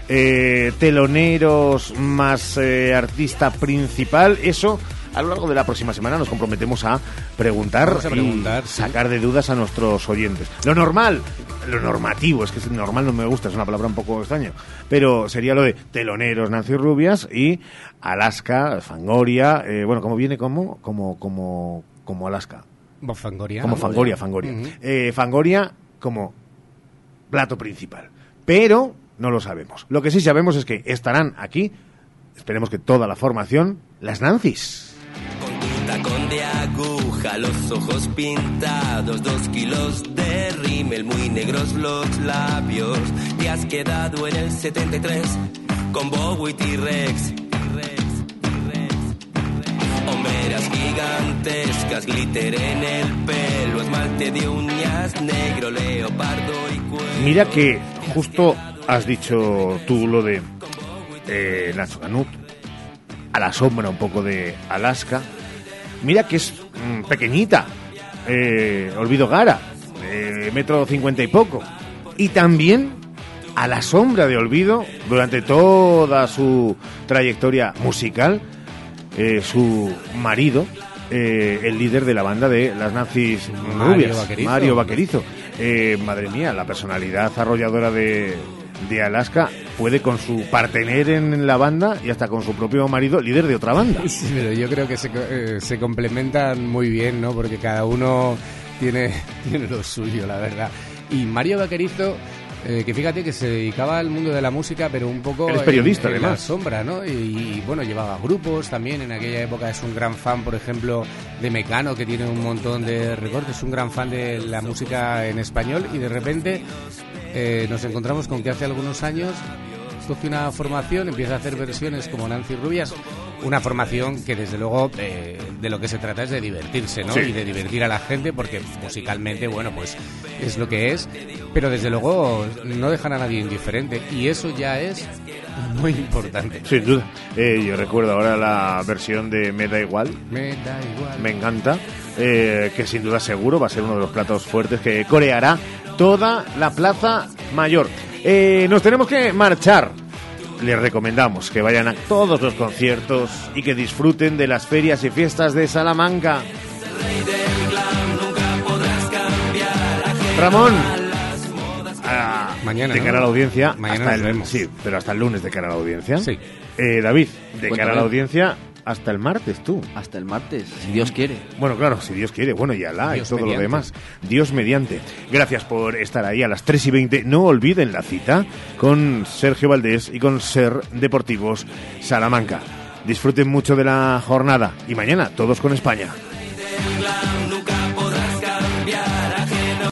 eh, teloneros más eh, artista principal. Eso a lo largo de la próxima semana nos comprometemos a preguntar, a preguntar, y sí. sacar de dudas a nuestros oyentes. Lo normal, lo normativo, es que normal no me gusta, es una palabra un poco extraña, pero sería lo de teloneros Nancy Rubias y Alaska, Fangoria, eh, bueno, como viene como, como, como, como Alaska. Fangoria. Como Fangoria, Fangoria. Ujú. Eh, Fangoria como plato principal. Pero no lo sabemos. Lo que sí sabemos es que estarán aquí, esperemos que toda la formación, las Nancy's. Tacón de aguja, los ojos pintados, dos kilos de rímel, muy negros los labios. Te has quedado en el 73 con Bowie y T-Rex. Gigantescas, glitter en el pelo, esmalte de uñas negro, leopardo y cuero. Mira que justo has dicho tú lo de eh, Nacho Canut, a la sombra un poco de Alaska. Mira que es mm, pequeñita, eh, Olvido Gara, eh, metro cincuenta y poco. Y también a la sombra de Olvido, durante toda su trayectoria musical, eh, su marido, eh, el líder de la banda de las nazis Mario rubias, Vaquerizo. Mario Vaquerizo. Eh, madre mía, la personalidad arrolladora de, de Alaska puede con su partener en la banda y hasta con su propio marido, líder de otra banda. Sí, pero yo creo que se, eh, se complementan muy bien, ¿no? Porque cada uno tiene, tiene lo suyo, la verdad. Y Mario Vaquerizo, eh, que fíjate que se dedicaba al mundo de la música, pero un poco en- periodista, en, además. la sombra, ¿no? Y, y, bueno, llevaba grupos también. En aquella época es un gran fan, por ejemplo, de Mecano, que tiene un montón de recortes. Es un gran fan de la música en español y de repente eh, nos encontramos con que hace algunos años coge una formación, empieza a hacer versiones como Nancy Rubias, una formación que desde luego eh, de lo que se trata es de divertirse, ¿no? Sí. Y de divertir a la gente porque musicalmente, bueno, pues es lo que es, pero desde luego no dejan a nadie indiferente y eso ya es muy importante. Sin duda. Eh, yo recuerdo ahora la versión de Me da igual, Me da igual. me encanta, eh, que sin duda seguro va a ser uno de los platos fuertes que coreará toda la Plaza Mayor. Eh, nos tenemos que marchar. Les recomendamos que vayan a todos los conciertos y que disfruten de las ferias y fiestas de Salamanca. Ramón, ah, Mañana, de ¿no? cara a la audiencia, Mañana hasta el, vemos. sí, pero hasta el lunes de cara a la audiencia. Sí. Eh, David, de cara a Cuéntame. la audiencia, hasta el martes tú. Hasta el martes, si Dios quiere. Bueno, claro, si Dios quiere. Bueno, y Alá y todo lo demás. Dios mediante. Gracias por estar ahí a las 3 y 20. No olviden la cita con Sergio Valdés y con Ser Deportivos Salamanca. Disfruten mucho de la jornada y mañana todos con España.